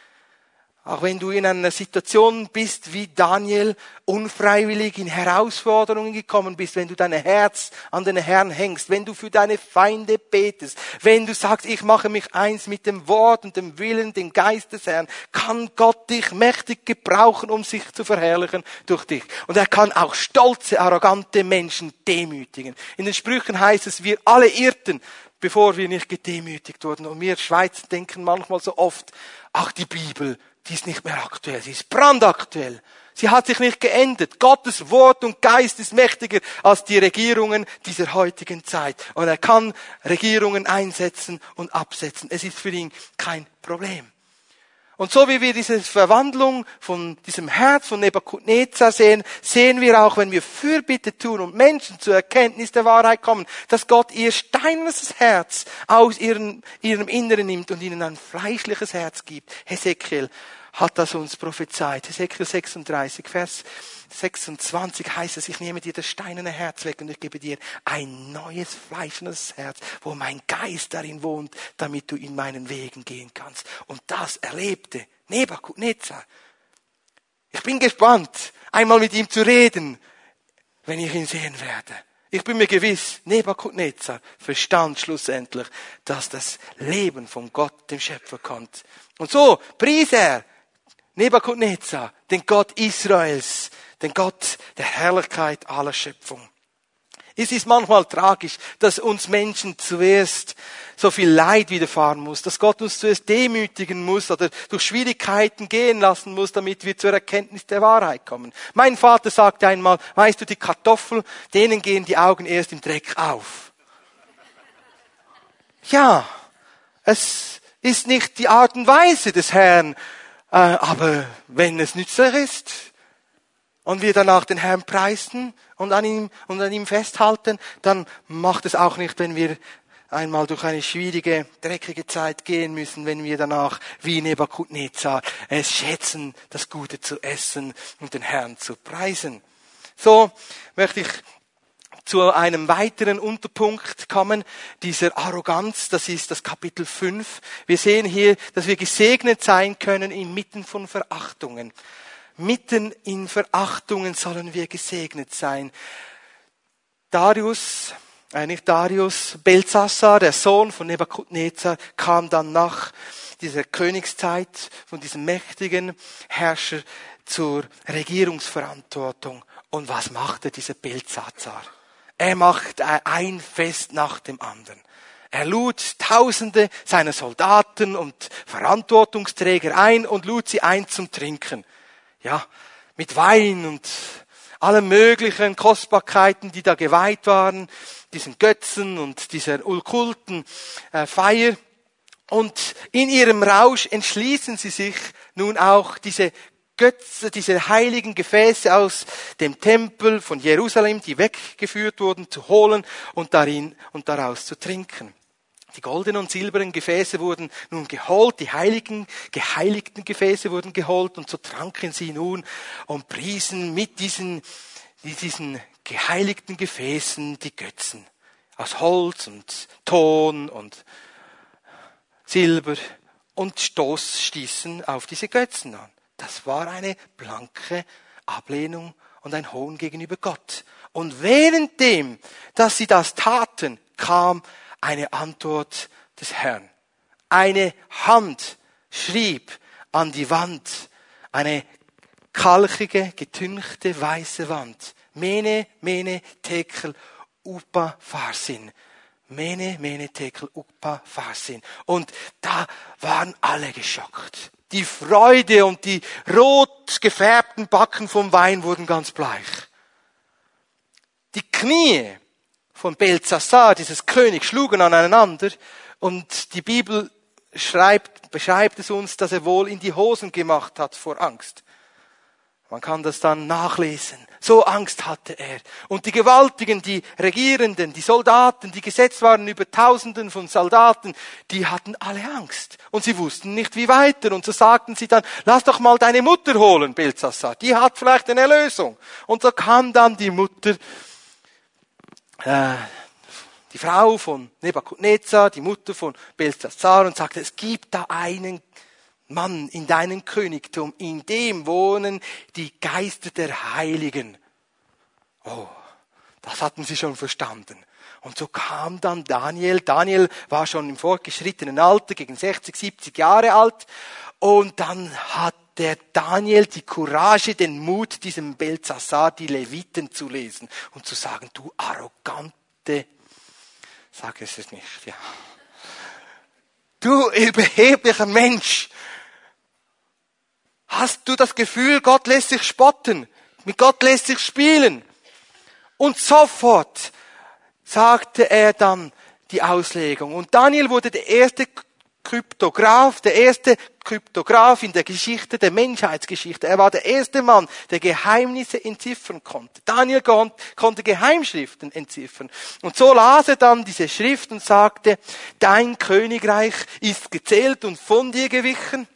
Auch wenn du in einer Situation bist wie Daniel, unfreiwillig in Herausforderungen gekommen bist, wenn du dein Herz an den Herrn hängst, wenn du für deine Feinde betest, wenn du sagst, ich mache mich eins mit dem Wort und dem Willen, dem Geist des Herrn, kann Gott dich mächtig gebrauchen, um sich zu verherrlichen durch dich. Und er kann auch stolze, arrogante Menschen demütigen. In den Sprüchen heißt es, wir alle irrten, bevor wir nicht gedemütigt wurden. Und wir Schweizer denken manchmal so oft, ach die Bibel, die ist nicht mehr aktuell, sie ist brandaktuell. Sie hat sich nicht geändert. Gottes Wort und Geist ist mächtiger als die Regierungen dieser heutigen Zeit. Und er kann Regierungen einsetzen und absetzen. Es ist für ihn kein Problem. Und so wie wir diese Verwandlung von diesem Herz von Nebuchadnezzar sehen, sehen wir auch, wenn wir Fürbitte tun und Menschen zur Erkenntnis der Wahrheit kommen, dass Gott ihr steinernes Herz aus ihrem, ihrem Inneren nimmt und ihnen ein fleischliches Herz gibt. Hesekiel hat das uns prophezeit. Hesekiel 36, Vers 26 heißt es, ich nehme dir das steinerne Herz weg und ich gebe dir ein neues fleischendes Herz, wo mein Geist darin wohnt, damit du in meinen Wegen gehen kannst. Und das erlebte Nebuchadnezzar. Ich bin gespannt, einmal mit ihm zu reden, wenn ich ihn sehen werde. Ich bin mir gewiss, Nebuchadnezzar verstand schlussendlich, dass das Leben von Gott, dem Schöpfer, kommt. Und so pries er Nebuchadnezzar, den Gott Israels, den Gott der Herrlichkeit aller Schöpfung. Es ist manchmal tragisch, dass uns Menschen zuerst so viel Leid widerfahren muss, dass Gott uns zuerst demütigen muss oder durch Schwierigkeiten gehen lassen muss, damit wir zur Erkenntnis der Wahrheit kommen. Mein Vater sagte einmal, weißt du, die Kartoffel, denen gehen die Augen erst im Dreck auf. Ja, es ist nicht die Art und Weise des Herrn, äh, aber wenn es nützlich ist und wir danach den Herrn preisen und an ihm, und an ihm festhalten, dann macht es auch nicht, wenn wir einmal durch eine schwierige, dreckige Zeit gehen müssen, wenn wir danach wie Nebukadnezar es schätzen, das Gute zu essen und den Herrn zu preisen. So möchte ich zu einem weiteren Unterpunkt kommen, dieser Arroganz, das ist das Kapitel 5. Wir sehen hier, dass wir gesegnet sein können inmitten von Verachtungen. Mitten in Verachtungen sollen wir gesegnet sein. Darius, äh nicht Darius, Belsassar, der Sohn von Nebuchadnezzar, kam dann nach dieser Königszeit von diesem mächtigen Herrscher zur Regierungsverantwortung. Und was machte dieser Belsazar? Er macht ein Fest nach dem anderen. Er lud Tausende seiner Soldaten und Verantwortungsträger ein und lud sie ein zum Trinken. Ja, mit Wein und allen möglichen Kostbarkeiten, die da geweiht waren, diesen Götzen und dieser okkulten äh, Feier. Und in ihrem Rausch entschließen sie sich nun auch diese Götze, diese heiligen Gefäße aus dem Tempel von Jerusalem, die weggeführt wurden, zu holen und darin und daraus zu trinken. Die goldenen und silbernen Gefäße wurden nun geholt, die heiligen, geheiligten Gefäße wurden geholt und so tranken sie nun und priesen mit diesen, diesen geheiligten Gefäßen die Götzen aus Holz und Ton und Silber und Stoß stießen auf diese Götzen an. Das war eine blanke Ablehnung und ein Hohn gegenüber Gott. Und währenddem, dass sie das taten, kam eine Antwort des Herrn. Eine Hand schrieb an die Wand, eine kalkige, getünchte, weiße Wand. Mene, mene, tekel, upa, farsin. Mene, mene, tekel, upa, farsin. Und da waren alle geschockt. Die Freude und die rot gefärbten Backen vom Wein wurden ganz bleich. Die Knie von Belzassar, dieses König, schlugen aneinander und die Bibel schreibt, beschreibt es uns, dass er wohl in die Hosen gemacht hat vor Angst. Man kann das dann nachlesen. So Angst hatte er. Und die Gewaltigen, die Regierenden, die Soldaten, die gesetzt waren über Tausenden von Soldaten, die hatten alle Angst. Und sie wussten nicht, wie weiter. Und so sagten sie dann, lass doch mal deine Mutter holen, Belzassar. Die hat vielleicht eine Lösung. Und so kam dann die Mutter äh, die Frau von Nebukadnezar, die Mutter von Belzazar und sagte, es gibt da einen Mann in deinem Königtum, in dem wohnen die Geister der Heiligen. Oh, das hatten sie schon verstanden. Und so kam dann Daniel. Daniel war schon im fortgeschrittenen Alter, gegen 60, 70 Jahre alt. Und dann hat der Daniel die Courage, den Mut, diesem Belzassar die Leviten zu lesen und zu sagen, du arrogante, sag es nicht, ja. Du überheblicher Mensch, hast du das Gefühl, Gott lässt sich spotten, mit Gott lässt sich spielen? Und sofort sagte er dann die Auslegung. Und Daniel wurde der erste Kryptograph, der erste Kryptograph in der Geschichte der Menschheitsgeschichte. Er war der erste Mann, der Geheimnisse entziffern konnte. Daniel konnte Geheimschriften entziffern. Und so las er dann diese Schrift und sagte, dein Königreich ist gezählt und von dir gewichen.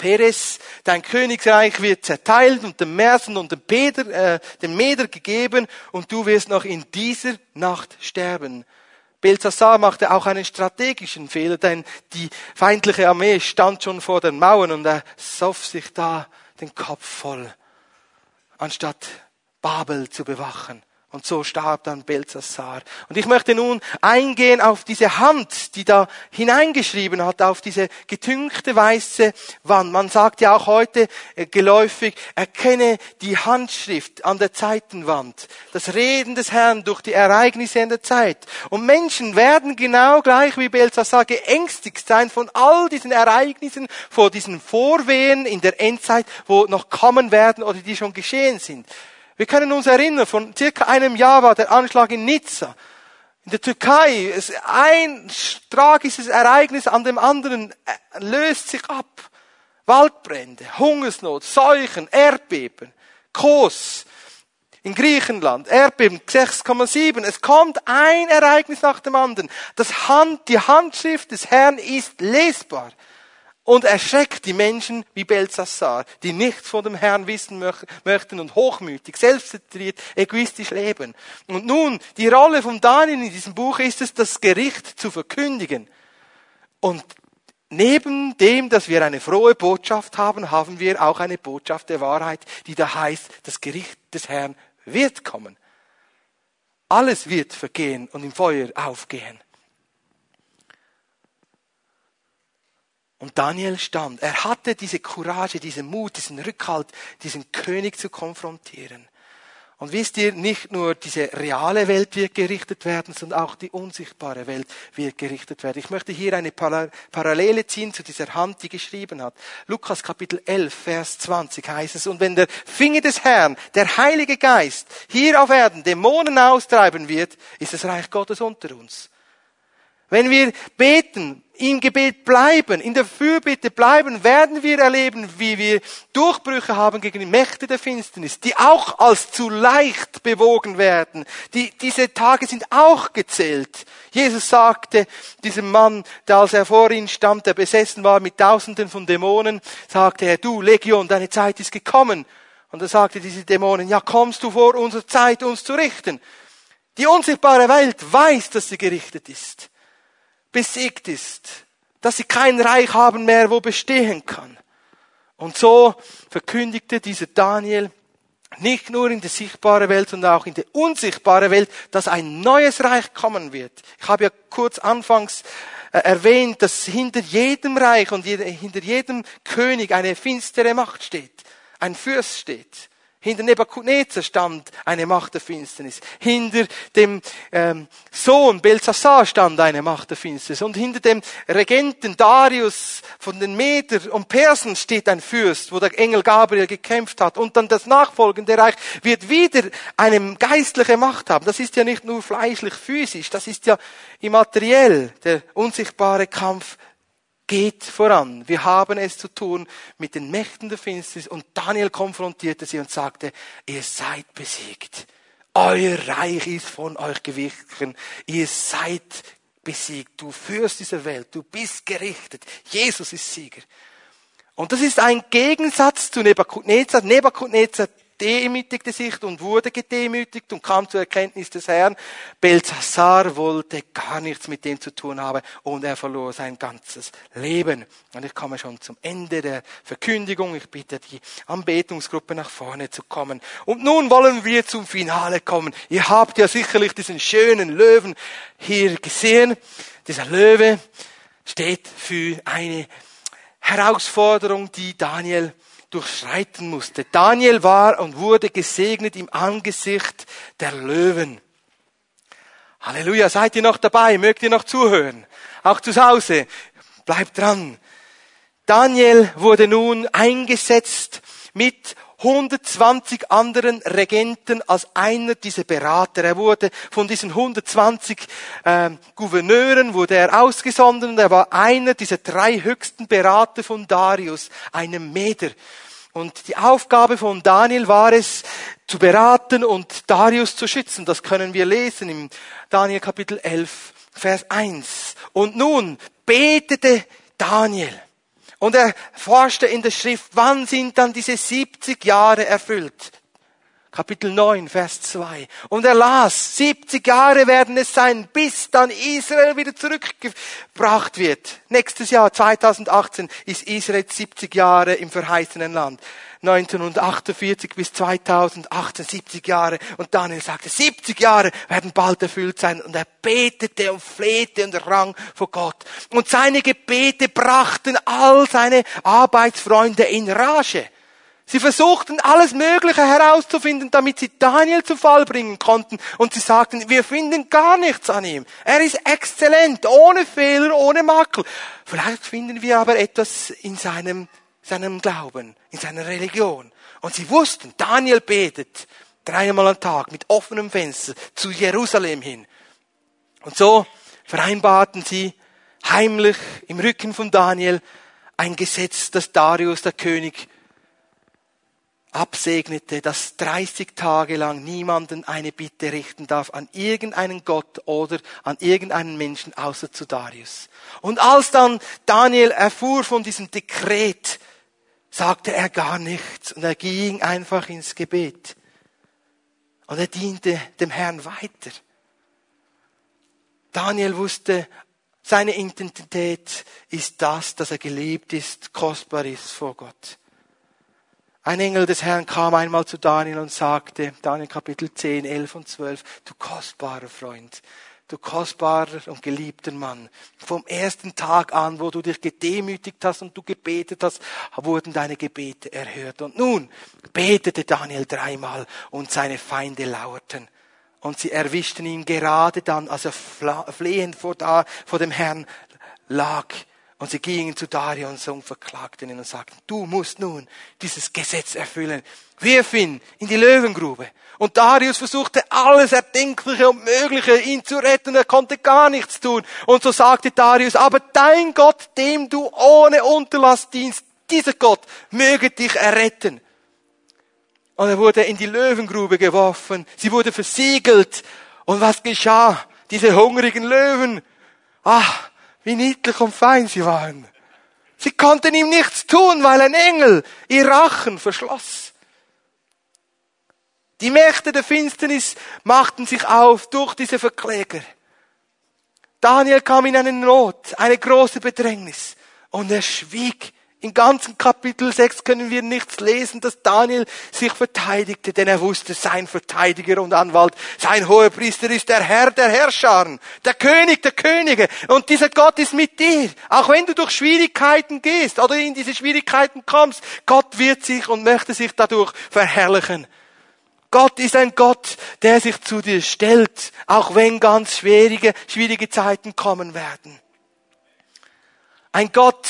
Peres, dein Königreich wird zerteilt und dem Mersen und dem, Peder, äh, dem Meder gegeben und du wirst noch in dieser Nacht sterben. Belzassar machte auch einen strategischen Fehler, denn die feindliche Armee stand schon vor den Mauern und er soff sich da den Kopf voll, anstatt Babel zu bewachen. Und so starb dann Belzassar. Und ich möchte nun eingehen auf diese Hand, die da hineingeschrieben hat, auf diese getünkte weiße Wand. Man sagt ja auch heute äh, geläufig, erkenne die Handschrift an der Zeitenwand. Das Reden des Herrn durch die Ereignisse in der Zeit. Und Menschen werden genau gleich wie Belzassar geängstigt sein von all diesen Ereignissen, vor diesen Vorwehen in der Endzeit, wo noch kommen werden oder die schon geschehen sind. Wir können uns erinnern, von circa einem Jahr war der Anschlag in Nizza. In der Türkei, ist ein tragisches Ereignis an dem anderen äh, löst sich ab. Waldbrände, Hungersnot, Seuchen, Erdbeben, Kos. In Griechenland, Erdbeben 6,7. Es kommt ein Ereignis nach dem anderen. Das Hand, die Handschrift des Herrn ist lesbar und erschreckt die Menschen wie Belzassar, die nichts von dem Herrn wissen möchten und hochmütig, selbstzentriert, egoistisch leben. Und nun, die Rolle von Daniel in diesem Buch ist es, das Gericht zu verkündigen. Und neben dem, dass wir eine frohe Botschaft haben, haben wir auch eine Botschaft der Wahrheit, die da heißt, das Gericht des Herrn wird kommen. Alles wird vergehen und im Feuer aufgehen. Und Daniel stand. Er hatte diese Courage, diesen Mut, diesen Rückhalt, diesen König zu konfrontieren. Und wisst ihr, nicht nur diese reale Welt wird gerichtet werden, sondern auch die unsichtbare Welt wird gerichtet werden. Ich möchte hier eine Parallele ziehen zu dieser Hand, die geschrieben hat. Lukas Kapitel 11, Vers 20 heißt es, und wenn der Finger des Herrn, der Heilige Geist, hier auf Erden Dämonen austreiben wird, ist das Reich Gottes unter uns. Wenn wir beten, im Gebet bleiben, in der Fürbitte bleiben, werden wir erleben, wie wir Durchbrüche haben gegen die Mächte der Finsternis, die auch als zu leicht bewogen werden. Die, diese Tage sind auch gezählt. Jesus sagte diesem Mann, der als er vor ihm stand, der besessen war mit Tausenden von Dämonen, sagte er, du Legion, deine Zeit ist gekommen. Und er sagte diese Dämonen, ja, kommst du vor unserer Zeit, uns zu richten? Die unsichtbare Welt weiß, dass sie gerichtet ist besiegt ist, dass sie kein Reich haben mehr, wo bestehen kann. Und so verkündigte dieser Daniel nicht nur in die sichtbare Welt, sondern auch in die unsichtbare Welt, dass ein neues Reich kommen wird. Ich habe ja kurz anfangs äh, erwähnt, dass hinter jedem Reich und hinter jedem König eine finstere Macht steht, ein Fürst steht. Hinter Nebuchadnezzar stand eine Macht der Finsternis. Hinter dem ähm, Sohn Belsassar stand eine Macht der Finsternis. Und hinter dem Regenten Darius von den Meder und Persen steht ein Fürst, wo der Engel Gabriel gekämpft hat. Und dann das nachfolgende Reich wird wieder eine geistliche Macht haben. Das ist ja nicht nur fleischlich, physisch, das ist ja immateriell, der unsichtbare Kampf geht voran. Wir haben es zu tun mit den Mächten der Finsternis. Und Daniel konfrontierte sie und sagte, ihr seid besiegt. Euer Reich ist von euch gewichen. Ihr seid besiegt. Du führst diese Welt. Du bist gerichtet. Jesus ist Sieger. Und das ist ein Gegensatz zu Nebuchadnezzar. Nebuchadnezzar demütigte sich und wurde gedemütigt und kam zur Erkenntnis des Herrn. Belzassar wollte gar nichts mit dem zu tun haben und er verlor sein ganzes Leben. Und ich komme schon zum Ende der Verkündigung. Ich bitte die Anbetungsgruppe nach vorne zu kommen. Und nun wollen wir zum Finale kommen. Ihr habt ja sicherlich diesen schönen Löwen hier gesehen. Dieser Löwe steht für eine Herausforderung, die Daniel durchschreiten musste. Daniel war und wurde gesegnet im Angesicht der Löwen. Halleluja, seid ihr noch dabei? Mögt ihr noch zuhören? Auch zu Hause. Bleibt dran. Daniel wurde nun eingesetzt mit 120 anderen Regenten als einer dieser Berater. Er wurde von diesen 120 äh, Gouverneuren wurde er ausgesondert und er war einer dieser drei höchsten Berater von Darius, einem Meder. Und die Aufgabe von Daniel war es, zu beraten und Darius zu schützen. Das können wir lesen im Daniel Kapitel 11, Vers 1. Und nun betete Daniel. Und er forschte in der Schrift, wann sind dann diese 70 Jahre erfüllt? Kapitel 9, Vers 2. Und er las, 70 Jahre werden es sein, bis dann Israel wieder zurückgebracht wird. Nächstes Jahr, 2018, ist Israel 70 Jahre im verheißenen Land. 1948 bis 2018, 70 Jahre. Und Daniel sagte, 70 Jahre werden bald erfüllt sein. Und er betete und flehte und rang vor Gott. Und seine Gebete brachten all seine Arbeitsfreunde in Rage. Sie versuchten alles Mögliche herauszufinden, damit sie Daniel zu Fall bringen konnten. Und sie sagten, wir finden gar nichts an ihm. Er ist exzellent, ohne Fehler, ohne Makel. Vielleicht finden wir aber etwas in seinem, seinem Glauben, in seiner Religion. Und sie wussten, Daniel betet dreimal am Tag mit offenem Fenster zu Jerusalem hin. Und so vereinbarten sie heimlich im Rücken von Daniel ein Gesetz, das Darius, der König, absegnete, dass 30 Tage lang niemanden eine Bitte richten darf an irgendeinen Gott oder an irgendeinen Menschen außer zu Darius. Und als dann Daniel erfuhr von diesem Dekret, sagte er gar nichts und er ging einfach ins Gebet. Und er diente dem Herrn weiter. Daniel wusste, seine Identität ist das, dass er geliebt ist, kostbar ist vor Gott. Ein Engel des Herrn kam einmal zu Daniel und sagte, Daniel Kapitel 10, 11 und 12, du kostbarer Freund, du kostbarer und geliebter Mann. Vom ersten Tag an, wo du dich gedemütigt hast und du gebetet hast, wurden deine Gebete erhört. Und nun betete Daniel dreimal und seine Feinde lauerten. Und sie erwischten ihn gerade dann, als er flehend vor, dem Herrn lag. Und sie gingen zu Darius und verklagten ihn und sagten, du musst nun dieses Gesetz erfüllen. Wirf ihn in die Löwengrube. Und Darius versuchte alles Erdenkliche und Mögliche, ihn zu retten. Er konnte gar nichts tun. Und so sagte Darius, aber dein Gott, dem du ohne Unterlass dienst, dieser Gott möge dich erretten. Und er wurde in die Löwengrube geworfen. Sie wurde versiegelt. Und was geschah? Diese hungrigen Löwen. Ah, wie niedlich und fein sie waren. Sie konnten ihm nichts tun, weil ein Engel ihr Rachen verschloss. Die Mächte der Finsternis machten sich auf durch diese Verkläger. Daniel kam in eine Not, eine große Bedrängnis und er schwieg im ganzen Kapitel 6 können wir nichts lesen, dass Daniel sich verteidigte, denn er wusste, sein Verteidiger und Anwalt, sein hoher Priester ist der Herr der Herrscher, der König der Könige. Und dieser Gott ist mit dir. Auch wenn du durch Schwierigkeiten gehst oder in diese Schwierigkeiten kommst, Gott wird sich und möchte sich dadurch verherrlichen. Gott ist ein Gott, der sich zu dir stellt, auch wenn ganz schwierige, schwierige Zeiten kommen werden. Ein Gott,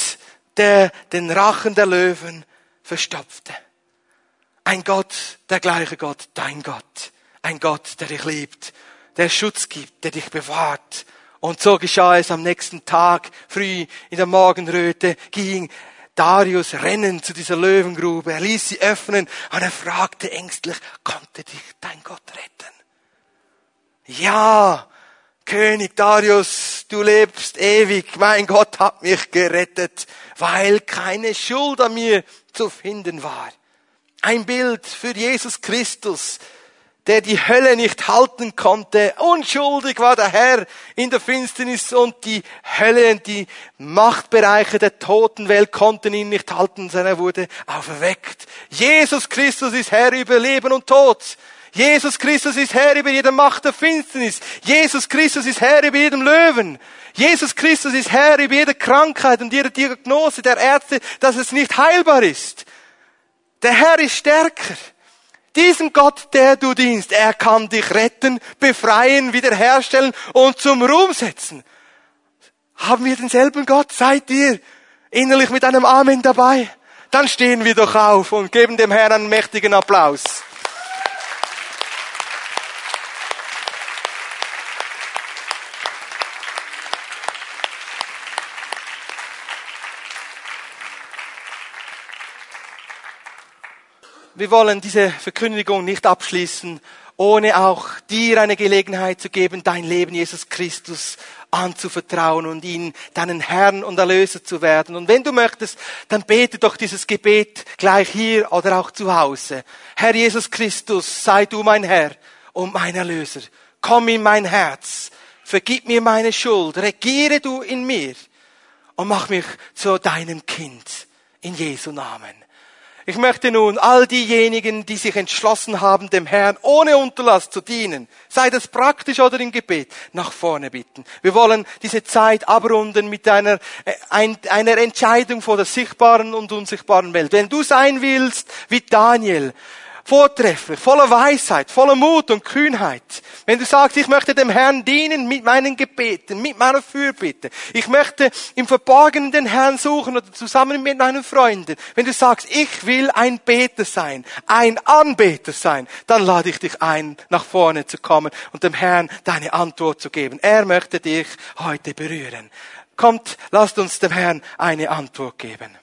der den Rachen der Löwen verstopfte. Ein Gott, der gleiche Gott, dein Gott. Ein Gott, der dich liebt, der Schutz gibt, der dich bewahrt. Und so geschah es am nächsten Tag, früh in der Morgenröte, ging Darius rennen zu dieser Löwengrube. Er ließ sie öffnen und er fragte ängstlich, konnte dich dein Gott retten? Ja, König Darius, du lebst ewig. Mein Gott hat mich gerettet, weil keine Schuld an mir zu finden war. Ein Bild für Jesus Christus, der die Hölle nicht halten konnte. Unschuldig war der Herr in der Finsternis und die Hölle und die Machtbereiche der Totenwelt konnten ihn nicht halten, sondern er wurde auferweckt. Jesus Christus ist Herr über Leben und Tod. Jesus Christus ist Herr über jede Macht der Finsternis. Jesus Christus ist Herr über jedem Löwen. Jesus Christus ist Herr über jede Krankheit und jede Diagnose der Ärzte, dass es nicht heilbar ist. Der Herr ist stärker. Diesem Gott, der du dienst, er kann dich retten, befreien, wiederherstellen und zum Ruhm setzen. Haben wir denselben Gott? Seid ihr innerlich mit einem Amen dabei? Dann stehen wir doch auf und geben dem Herrn einen mächtigen Applaus. Wir wollen diese Verkündigung nicht abschließen, ohne auch dir eine Gelegenheit zu geben, dein Leben Jesus Christus anzuvertrauen und ihn deinen Herrn und Erlöser zu werden. Und wenn du möchtest, dann bete doch dieses Gebet gleich hier oder auch zu Hause. Herr Jesus Christus, sei du mein Herr und mein Erlöser. Komm in mein Herz. Vergib mir meine Schuld. Regiere du in mir und mach mich zu deinem Kind. In Jesu Namen. Ich möchte nun all diejenigen, die sich entschlossen haben, dem Herrn ohne Unterlass zu dienen, sei das praktisch oder im Gebet, nach vorne bitten. Wir wollen diese Zeit abrunden mit einer, äh, einer Entscheidung vor der sichtbaren und unsichtbaren Welt. Wenn du sein willst wie Daniel, vortrefflich, voller Weisheit, voller Mut und Kühnheit. Wenn du sagst, ich möchte dem Herrn dienen mit meinen Gebeten, mit meiner Fürbitte. Ich möchte im Verborgenen den Herrn suchen oder zusammen mit meinen Freunden. Wenn du sagst, ich will ein Beter sein, ein Anbeter sein, dann lade ich dich ein, nach vorne zu kommen und dem Herrn deine Antwort zu geben. Er möchte dich heute berühren. Kommt, lasst uns dem Herrn eine Antwort geben.